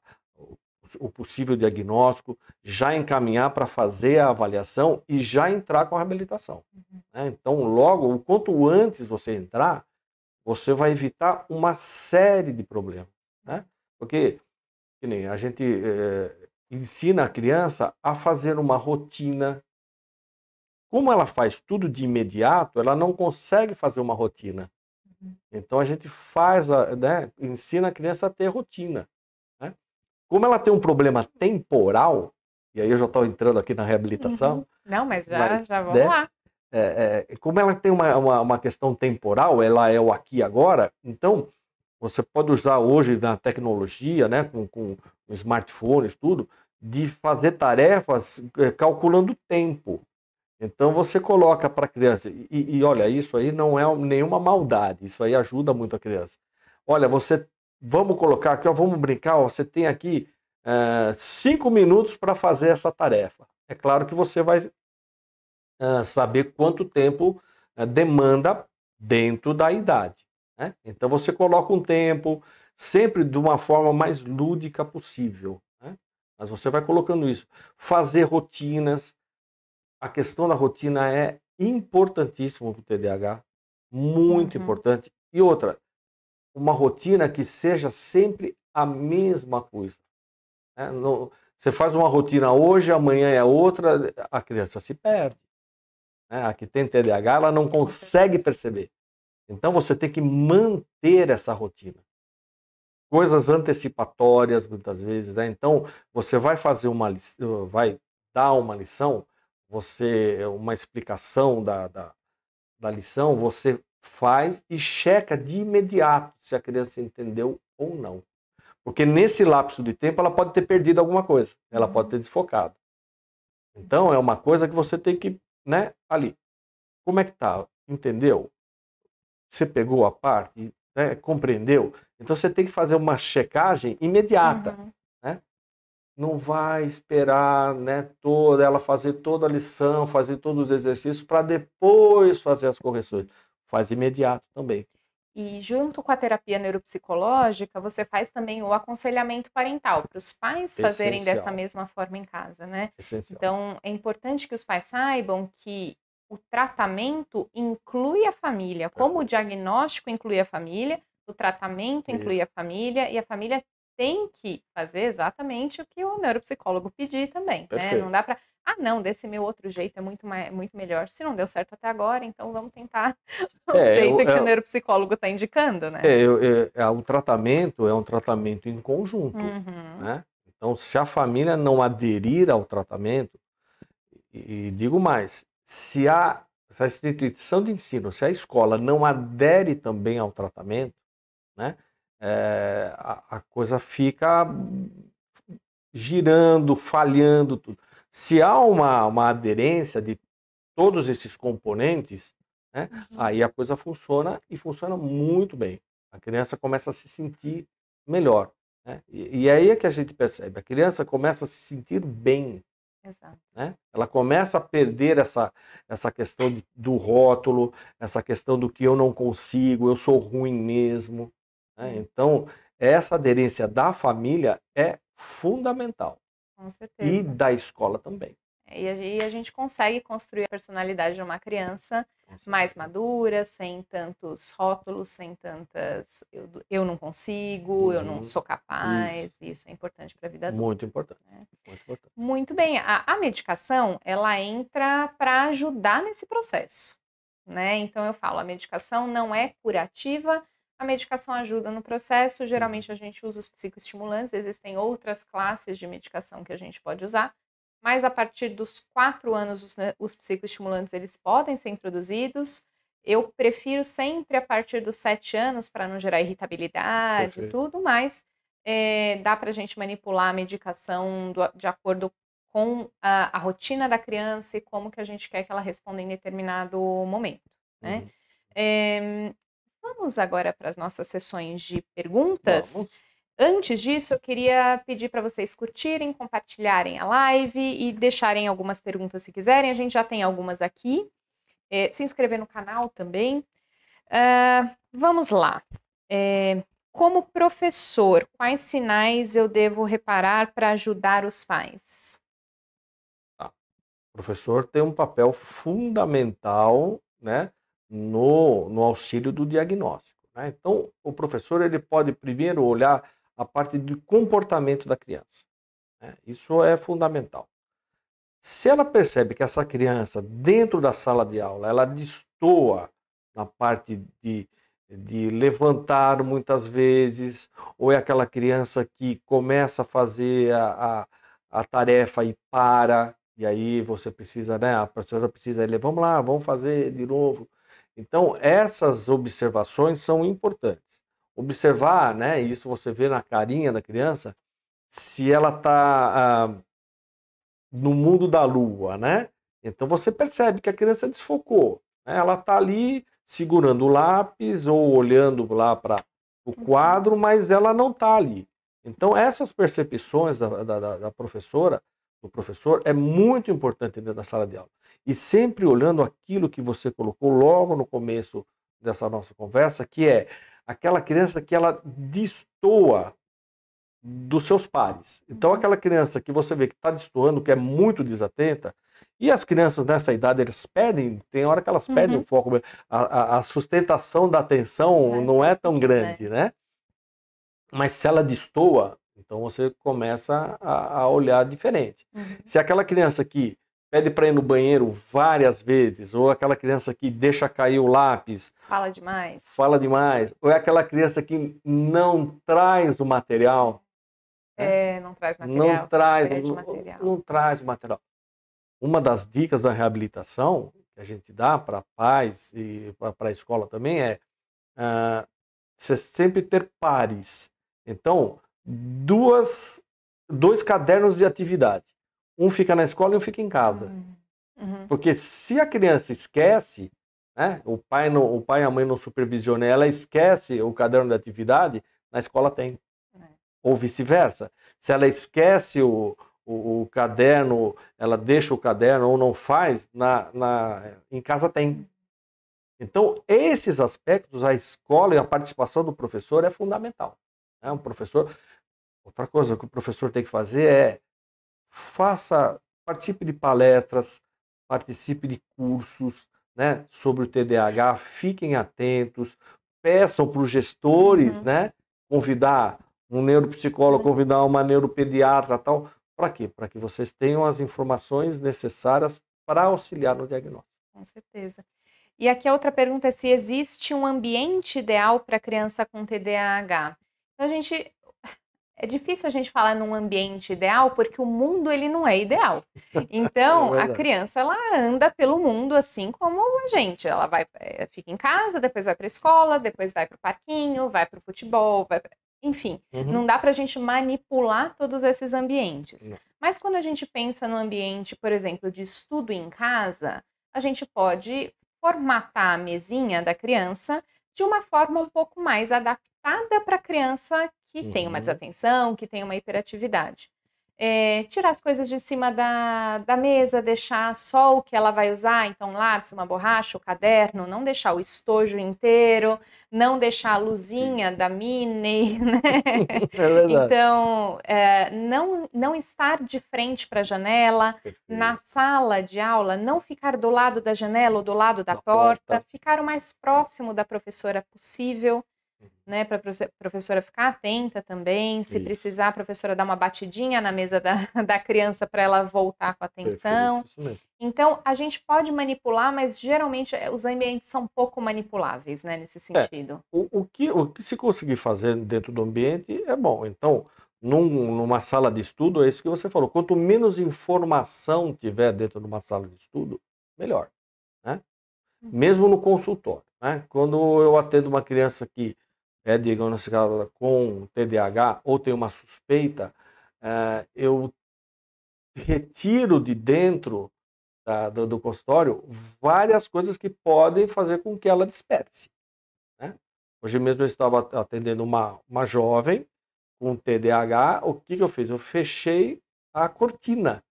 S2: o possível diagnóstico, já encaminhar para fazer a avaliação e já entrar com a reabilitação. Uhum. Né? Então, logo, o quanto antes você entrar, você vai evitar uma série de problemas. Né? Porque que nem a gente é, ensina a criança a fazer uma rotina. Como ela faz tudo de imediato, ela não consegue fazer uma rotina. Uhum. Então a gente faz, a, né, ensina a criança a ter rotina. Como ela tem um problema temporal, e aí eu já estou entrando aqui na reabilitação. Uhum.
S1: Não, mas já, mas, já vamos né? lá.
S2: É, é, como ela tem uma, uma, uma, questão temporal, ela é o aqui e agora, então você pode usar hoje na tecnologia, né, com, com smartphones, tudo, de fazer tarefas é, calculando tempo. Então você coloca para a criança, e, e, olha, isso aí não é nenhuma maldade, isso aí ajuda muito a criança. Olha, você vamos colocar aqui, ó, vamos brincar, ó, você tem aqui uh, cinco minutos para fazer essa tarefa. É claro que você vai uh, saber quanto tempo uh, demanda dentro da idade. Né? Então você coloca um tempo, sempre de uma forma mais lúdica possível. Né? Mas você vai colocando isso. Fazer rotinas. A questão da rotina é importantíssima para o TDAH. Muito uhum. importante. E outra, uma rotina que seja sempre a mesma coisa. Né? No, você faz uma rotina hoje, amanhã é outra, a criança se perde. Né? A que tem TDAH, ela não consegue perceber. Então você tem que manter essa rotina. Coisas antecipatórias, muitas vezes. Né? Então você vai fazer uma vai dar uma lição, você uma explicação da, da, da lição, você faz e checa de imediato se a criança entendeu ou não. Porque nesse lapso de tempo ela pode ter perdido alguma coisa, ela pode ter desfocado. Então é uma coisa que você tem que, né, ali. Como é que tá? Entendeu? Você pegou a parte, né, compreendeu? Então você tem que fazer uma checagem imediata, uhum. né? Não vai esperar, né, toda ela fazer toda a lição, fazer todos os exercícios para depois fazer as correções faz imediato também.
S1: E junto com a terapia neuropsicológica, você faz também o aconselhamento parental para os pais fazerem Essencial. dessa mesma forma em casa, né?
S2: Essencial.
S1: Então, é importante que os pais saibam que o tratamento inclui a família, como o diagnóstico inclui a família, o tratamento inclui Isso. a família e a família tem que fazer exatamente o que o neuropsicólogo pedir também, né? Não dá para ah, não, desse meu outro jeito é muito, mais, muito melhor. Se não deu certo até agora, então vamos tentar [laughs] o é, jeito eu, que o neuropsicólogo está indicando, né?
S2: É, eu, eu, é, o tratamento é um tratamento em conjunto, uhum. né? Então, se a família não aderir ao tratamento, e, e digo mais, se a, se a instituição de ensino, se a escola não adere também ao tratamento, né? É, a, a coisa fica girando, falhando, tudo. Se há uma, uma aderência de todos esses componentes, né, uhum. aí a coisa funciona e funciona muito bem. A criança começa a se sentir melhor. Né? E, e aí é que a gente percebe, a criança começa a se sentir bem.
S1: Exato.
S2: Né? Ela começa a perder essa, essa questão de, do rótulo, essa questão do que eu não consigo, eu sou ruim mesmo. Né? Então, essa aderência da família é fundamental.
S1: Com certeza.
S2: E da escola também.
S1: E a, a gente consegue construir a personalidade de uma criança mais madura, sem tantos rótulos, sem tantas eu, eu não consigo, uhum. eu não uhum. sou capaz. Isso, isso é importante para a vida adulta.
S2: Muito importante. Né? Muito importante.
S1: Muito bem. A, a medicação ela entra para ajudar nesse processo. Né? Então eu falo, a medicação não é curativa, a medicação ajuda no processo. Geralmente a gente usa os psicoestimulantes, existem outras classes de medicação que a gente pode usar mas a partir dos quatro anos os, né, os psicoestimulantes eles podem ser introduzidos. Eu prefiro sempre a partir dos sete anos para não gerar irritabilidade e tudo, mas é, dá para a gente manipular a medicação do, de acordo com a, a, rotina da criança e como que a gente quer que ela responda em determinado momento. Né? Uhum. É, vamos agora para as nossas sessões de perguntas. Vamos. Antes disso, eu queria pedir para vocês curtirem, compartilharem a live e deixarem algumas perguntas se quiserem. A gente já tem algumas aqui. É, se inscrever no canal também. Uh, vamos lá. É, como professor, quais sinais eu devo reparar para ajudar os pais?
S2: Ah, o professor tem um papel fundamental né, no, no auxílio do diagnóstico. Né? Então, o professor ele pode primeiro olhar a parte do comportamento da criança. Né? Isso é fundamental. Se ela percebe que essa criança, dentro da sala de aula, ela destoa na parte de, de levantar muitas vezes, ou é aquela criança que começa a fazer a, a, a tarefa e para, e aí você precisa, né? A professora precisa, ele, vamos lá, vamos fazer de novo. Então, essas observações são importantes observar, né? Isso você vê na carinha da criança, se ela está ah, no mundo da lua, né? Então você percebe que a criança desfocou. Né? Ela está ali segurando o lápis ou olhando lá para o uhum. quadro, mas ela não está ali. Então essas percepções da, da, da professora, do professor, é muito importante dentro da sala de aula. E sempre olhando aquilo que você colocou logo no começo dessa nossa conversa, que é aquela criança que ela destoa dos seus pares. Então, uhum. aquela criança que você vê que está destoando, que é muito desatenta, e as crianças nessa idade, elas perdem, tem hora que elas uhum. perdem o foco, a, a, sustentação da atenção é, não é tão grande, né? Mas se ela destoa, então você começa a, a olhar diferente. Uhum. Se aquela criança que pede para ir no banheiro várias vezes, ou aquela criança que deixa cair o lápis.
S1: Fala demais.
S2: Fala demais. Ou é aquela criança que não traz o material.
S1: Né? É, não traz material.
S2: Não traz, não, material. não traz o material. Uma das dicas da reabilitação que a gente dá para pais e para a escola também é uh, você sempre ter pares. Então, duas, dois cadernos de atividade um fica na escola e um fica em casa. Uhum. uhum. Porque se a criança esquece, né, o, pai não, o pai e a mãe não supervisionam, ela esquece o caderno de atividade, na escola tem. É. Ou vice-versa. Se ela esquece o, o, o, caderno, ela deixa o caderno ou não faz, na, na, em casa tem. Então, esses aspectos, a escola e a participação do professor é fundamental. Né? Um professor, outra coisa que o professor tem que fazer é faça, participe de palestras, participe de cursos né, sobre o TDAH, fiquem atentos, peçam para os gestores, uhum. né, convidar um neuropsicólogo, convidar uma neuropediatra, tal, para quê? Para que vocês tenham as informações necessárias para auxiliar no diagnóstico.
S1: Com certeza. E aqui a outra pergunta é se existe um ambiente ideal para criança com TDAH. Então a gente é difícil a gente falar num ambiente ideal porque o mundo ele não é ideal. Então, [laughs] é a criança ela anda pelo mundo assim como a gente. Ela vai, é, fica em casa, depois vai para a escola, depois vai para o parquinho, vai para o futebol, vai... enfim, uhum. não dá para a gente manipular todos esses ambientes. Não. Mas quando a gente pensa no ambiente, por exemplo, de estudo em casa, a gente pode formatar a mesinha da criança de uma forma um pouco mais adaptada para a criança que uhum. tem uma uhum. desatenção, que tem uma hiperatividade é, tirar as coisas de cima da, da mesa, deixar só o que ela vai usar, então lápis, uma borracha, o caderno, não deixar o estojo inteiro, não deixar a luzinha da mini, [laughs] [laughs] né? É então, é, não, não estar de frente para a janela, Perfeito. na sala de aula, não ficar do lado da janela ou do lado da, da porta, porta, ficar o mais próximo da professora possível né, para a professora ficar atenta também. Se Isso. precisar, a professora dar uma batidinha na mesa da, [laughs] da criança para ela voltar com atenção. Então, a gente pode manipular, mas geralmente eh, os ambientes são pouco manipuláveis, né, nesse é, sentido.
S2: É, o, o, que, o que se conseguir fazer dentro do ambiente é bom. Então, num, numa sala de estudo, é isso que você falou. Quanto menos informação tiver dentro de uma sala de estudo, melhor. Né? Uhum. Mesmo no consultório. Né? Quando eu atendo uma criança que é diagnosticada com TDAH ou tem uma suspeita, é, eu retiro de dentro da, do, do, consultório várias coisas que podem fazer com que ela desperte. Né? Hoje mesmo eu estava atendendo uma, uma jovem com TDAH, o que, que eu fiz? Eu fechei a cortina,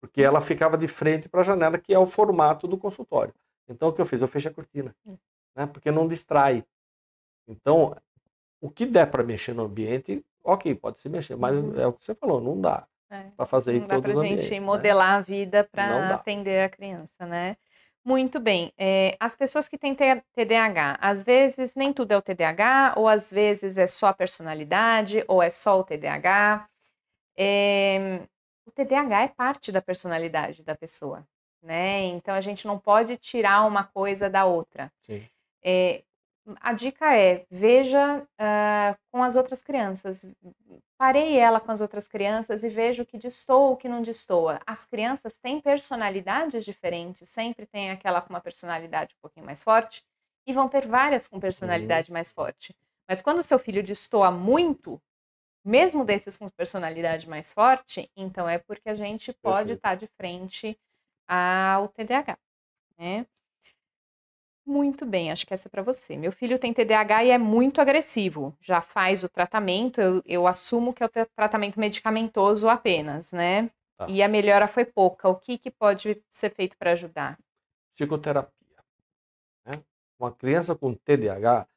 S2: porque ela ficava de frente para a janela, que é o formato do consultório. Então o que eu fiz? Eu fechei a cortina, hum. né? porque não distrai. Então, o que der para mexer no ambiente, ok, pode se mexer, mas uhum. é o que você falou, não dá é. para fazer não em todos os ambientes. Não dá para
S1: gente modelar né? a vida para atender a criança, né? Muito bem. É, as pessoas que têm TDAH, às vezes nem tudo é o TDAH, ou às vezes é só a personalidade, ou é só o TDAH. É, o TDAH é parte da personalidade da pessoa, né? Então a gente não pode tirar uma coisa da outra. É, a dica é veja uh, com as outras crianças. Parei ela com as outras crianças e vejo o que destoa, o que não destoa. As crianças têm personalidades diferentes, sempre tem aquela com uma personalidade um pouquinho mais forte e vão ter várias com personalidade uhum. mais forte. Mas quando o seu filho destoa muito, mesmo desses com personalidade mais forte, então é porque a gente pode estar tá de frente ao TDAH. Né? Muito bem, acho que essa é para você. Meu filho tem TDAH e é muito agressivo. Já faz o tratamento, eu, eu assumo que é o tratamento medicamentoso apenas, né? Tá. E a melhora foi pouca. O que, que pode ser feito para ajudar?
S2: Psicoterapia. Né? Uma criança com TDAH,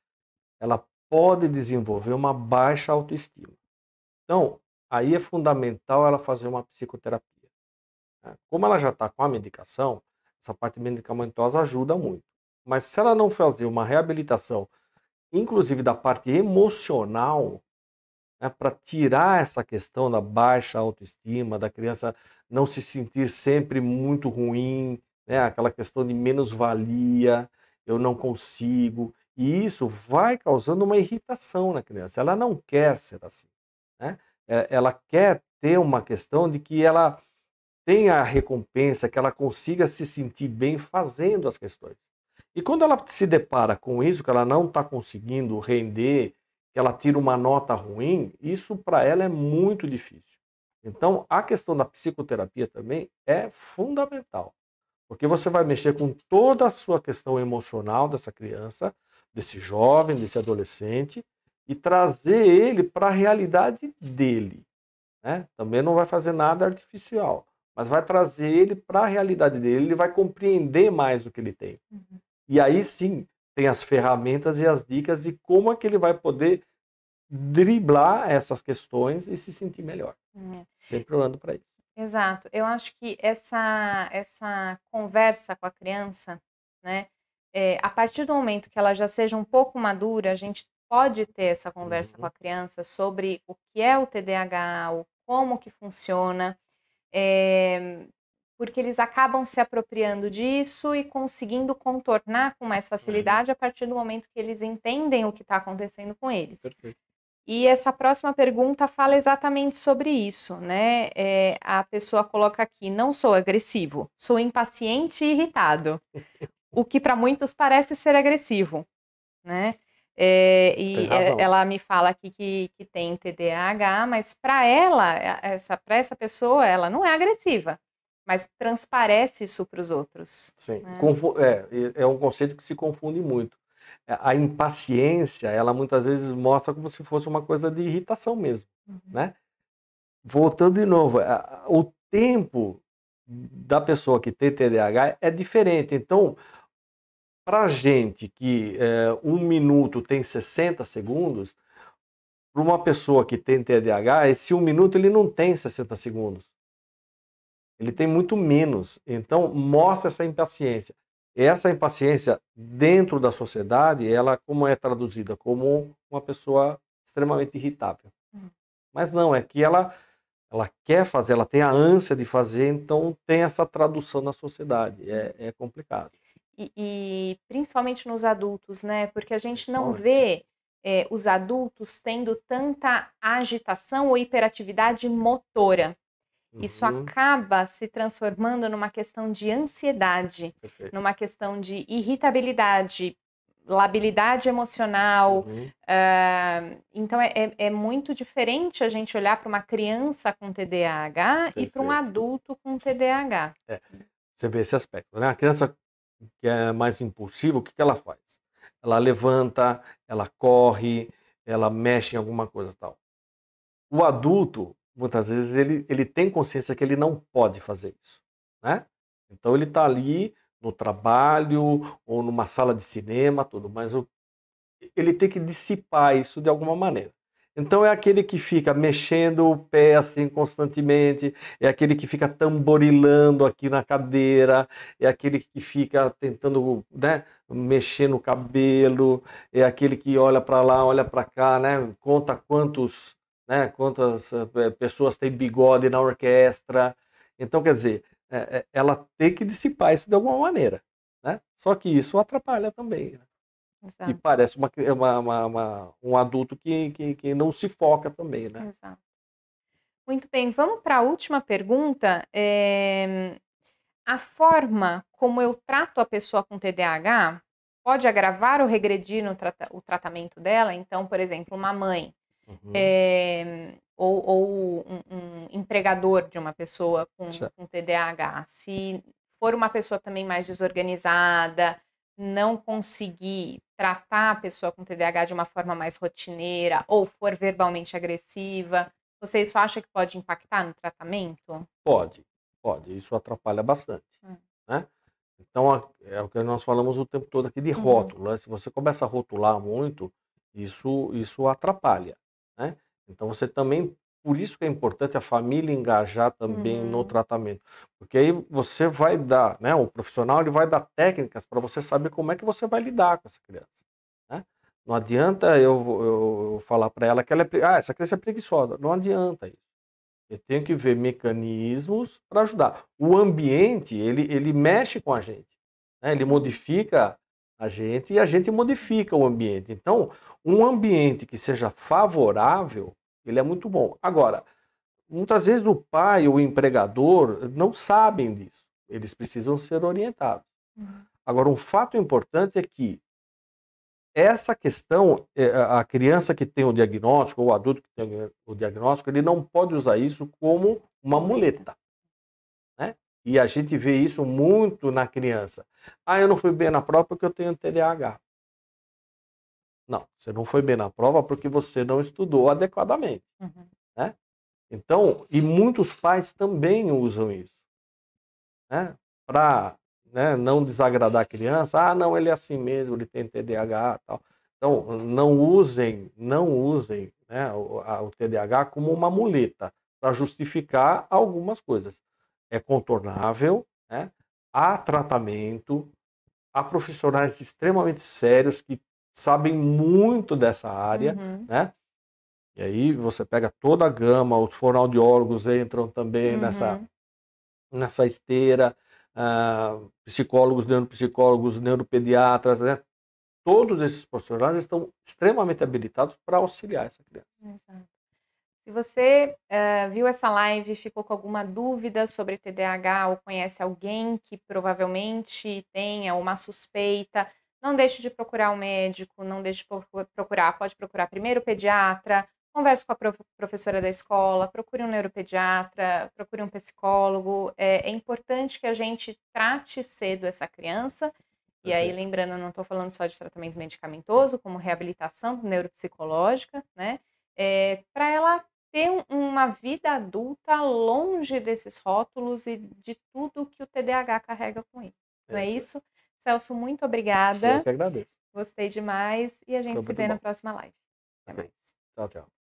S2: ela pode desenvolver uma baixa autoestima. Então, aí é fundamental ela fazer uma psicoterapia. Né? Como ela já está com a medicação, essa parte medicamentosa ajuda muito. Mas se ela não fazer uma reabilitação, inclusive da parte emocional, né, para tirar essa questão da baixa autoestima, da criança não se sentir sempre muito ruim, né, aquela questão de menos-valia, eu não consigo, e isso vai causando uma irritação na criança. Ela não quer ser assim. Né? É, ela quer ter uma questão de que ela tenha a recompensa, que ela consiga se sentir bem fazendo as questões. E quando ela se depara com isso, que ela não está conseguindo render, que ela tira uma nota ruim, isso para ela é muito difícil. Então, a questão da psicoterapia também é fundamental, porque você vai mexer com toda a sua questão emocional dessa criança, desse jovem, desse adolescente, e trazer ele para a realidade dele. Né? Também não vai fazer nada artificial, mas vai trazer ele para a realidade dele, ele vai compreender mais o que ele tem. Uhum. E aí sim tem as ferramentas e as dicas de como é que ele vai poder driblar essas questões e se sentir melhor. É. Sempre olhando para isso.
S1: Exato. Eu acho que essa, essa conversa com a criança, né, é, a partir do momento que ela já seja um pouco madura, a gente pode ter essa conversa uhum. com a criança sobre o que é o TDAH, o, como que funciona, é, porque eles acabam se apropriando disso e conseguindo contornar com mais uhum. facilidade a partir do momento que eles entendem o que está acontecendo com eles. Perfeito. E essa próxima pergunta fala exatamente sobre isso, né? É, a pessoa coloca aqui: não sou agressivo, sou impaciente e irritado, o que para muitos parece ser agressivo, né? É, e ela me fala aqui que, que tem TDAH, mas para ela, essa, para essa pessoa, ela não é agressiva, mas transparece isso para os outros.
S2: Sim, né? é, é um conceito que se confunde muito. É, a impaciência, ela muitas vezes mostra como se fosse uma coisa de irritação mesmo, uhum. né? Voltando de novo, o tempo da pessoa que tem TDAH é diferente. Então, para gente que é, um minuto tem 60 segundos, para uma pessoa que tem TDAH, esse um minuto ele não tem 60 segundos. Ele tem muito menos. Então, mostra essa impaciência. Essa impaciência dentro da sociedade, ela como é traduzida? Como uma pessoa extremamente irritável. Hum. Mas não, é que ela ela quer fazer, ela tem a ânsia de fazer, então tem essa tradução na sociedade. É, é complicado.
S1: E, e, principalmente nos adultos, né? Porque a gente não vê é, os adultos tendo tanta agitação ou hiperatividade motora. Uhum. Isso acaba se transformando numa questão de ansiedade, Perfeito. numa questão de irritabilidade, labilidade emocional. Uhum. Uh, então é, é, é, muito diferente a gente olhar para uma criança com TDAH Perfeito. e para um adulto com TDAH.
S2: É. Você vê esse aspecto, né? A criança que é mais impulsiva, o que, que ela faz? Ela levanta, ela corre, ela mexe em alguma coisa tal. O adulto, muitas vezes, ele, ele tem consciência que ele não pode fazer isso, né? Então ele está ali no trabalho ou numa sala de cinema, tudo, mas o, ele tem que dissipar isso de alguma maneira. Então é aquele que fica mexendo o pé assim constantemente, é aquele que fica tamborilando aqui na cadeira, é aquele que fica tentando né, mexer no cabelo, é aquele que olha para lá, olha para cá, né, conta quantos, né, quantas eh, pessoas têm bigode na orquestra. Então, quer dizer, é, é, ela tem que dissipar isso de alguma maneira. Né? Só que isso atrapalha também. Né? Que parece uma, uma, uma, uma, um adulto que, que, que não se foca também. Né? Exato.
S1: Muito bem, vamos para a última pergunta. É... A forma como eu trato a pessoa com TDAH pode agravar ou regredir no o tratamento dela? Então, por exemplo, uma mãe uhum. é, ou, ou um, um, empregador de uma pessoa com, com TDAH, se for uma pessoa também mais desorganizada, não conseguir tratar a pessoa com TDAH de uma forma mais rotineira ou for verbalmente agressiva, você isso acha que pode impactar no tratamento?
S2: Pode, pode. Isso atrapalha bastante. Hum. Né? Então, é o que nós falamos o tempo todo aqui de uhum. rótulo. Né? Se você começa a rotular muito, isso, isso atrapalha. Né? Então, você também por isso que é importante a família engajar também uhum. no tratamento, porque aí você vai dar, né, o profissional ele vai dar técnicas para você saber como é que você vai lidar com essa criança. Né? Não adianta eu, eu, eu falar para ela que ela é, ah, essa criança é preguiçosa. Não adianta isso. Eu tenho que ver mecanismos para ajudar. O ambiente ele, ele mexe com a gente, né? ele modifica a gente e a gente modifica o ambiente. Então, um ambiente que seja favorável ele é muito bom. Agora, muitas vezes o pai ou o empregador não sabem disso. Eles precisam ser orientados. Uhum. Agora, um fato importante é que essa questão, é, a criança que tem o diagnóstico, ou o adulto que tem o diagnóstico, ele não pode usar isso como uma muleta. Né? E a gente vê isso muito na criança. Ah, eu não fui bem na prova porque eu tenho TDAH. Não, você não foi bem na prova porque você não estudou adequadamente. Uhum. Né? Então, e muitos pais também usam isso. Né? Para né, não desagradar a criança. Ah, não, ele é assim mesmo, ele tem TDAH tal. Então, não usem, não usem né, o, a, o TDAH como uma muleta para justificar algumas coisas. É contornável, né? há tratamento, há profissionais extremamente sérios que sabem muito dessa área, uhum. né? E aí você pega toda a gama, os fonoaudiólogos entram também uhum. nessa, nessa esteira, uh, psicólogos, neuropsicólogos, neuropediatras, né? Todos esses profissionais estão extremamente habilitados para auxiliar essa criança. Exato.
S1: Se você uh, viu essa live e ficou com alguma dúvida sobre TDAH ou conhece alguém que provavelmente tenha uma suspeita, não deixe de procurar um médico, não deixe de procurar, pode procurar primeiro o pediatra, converse com a professora da escola, procure um neuropediatra, procure um psicólogo. É, é importante que a gente trate cedo essa criança. E aí, lembrando, eu não estou falando só de tratamento medicamentoso, como reabilitação neuropsicológica, né? É, para ela ter uma vida adulta longe desses rótulos e de tudo que o TDAH carrega com ele. Não é, é isso? Celso, muito obrigada.
S2: Eu que agradeço.
S1: Gostei demais e a gente Foi se vê bom. na próxima live.
S2: Até mais. Tchau, tchau.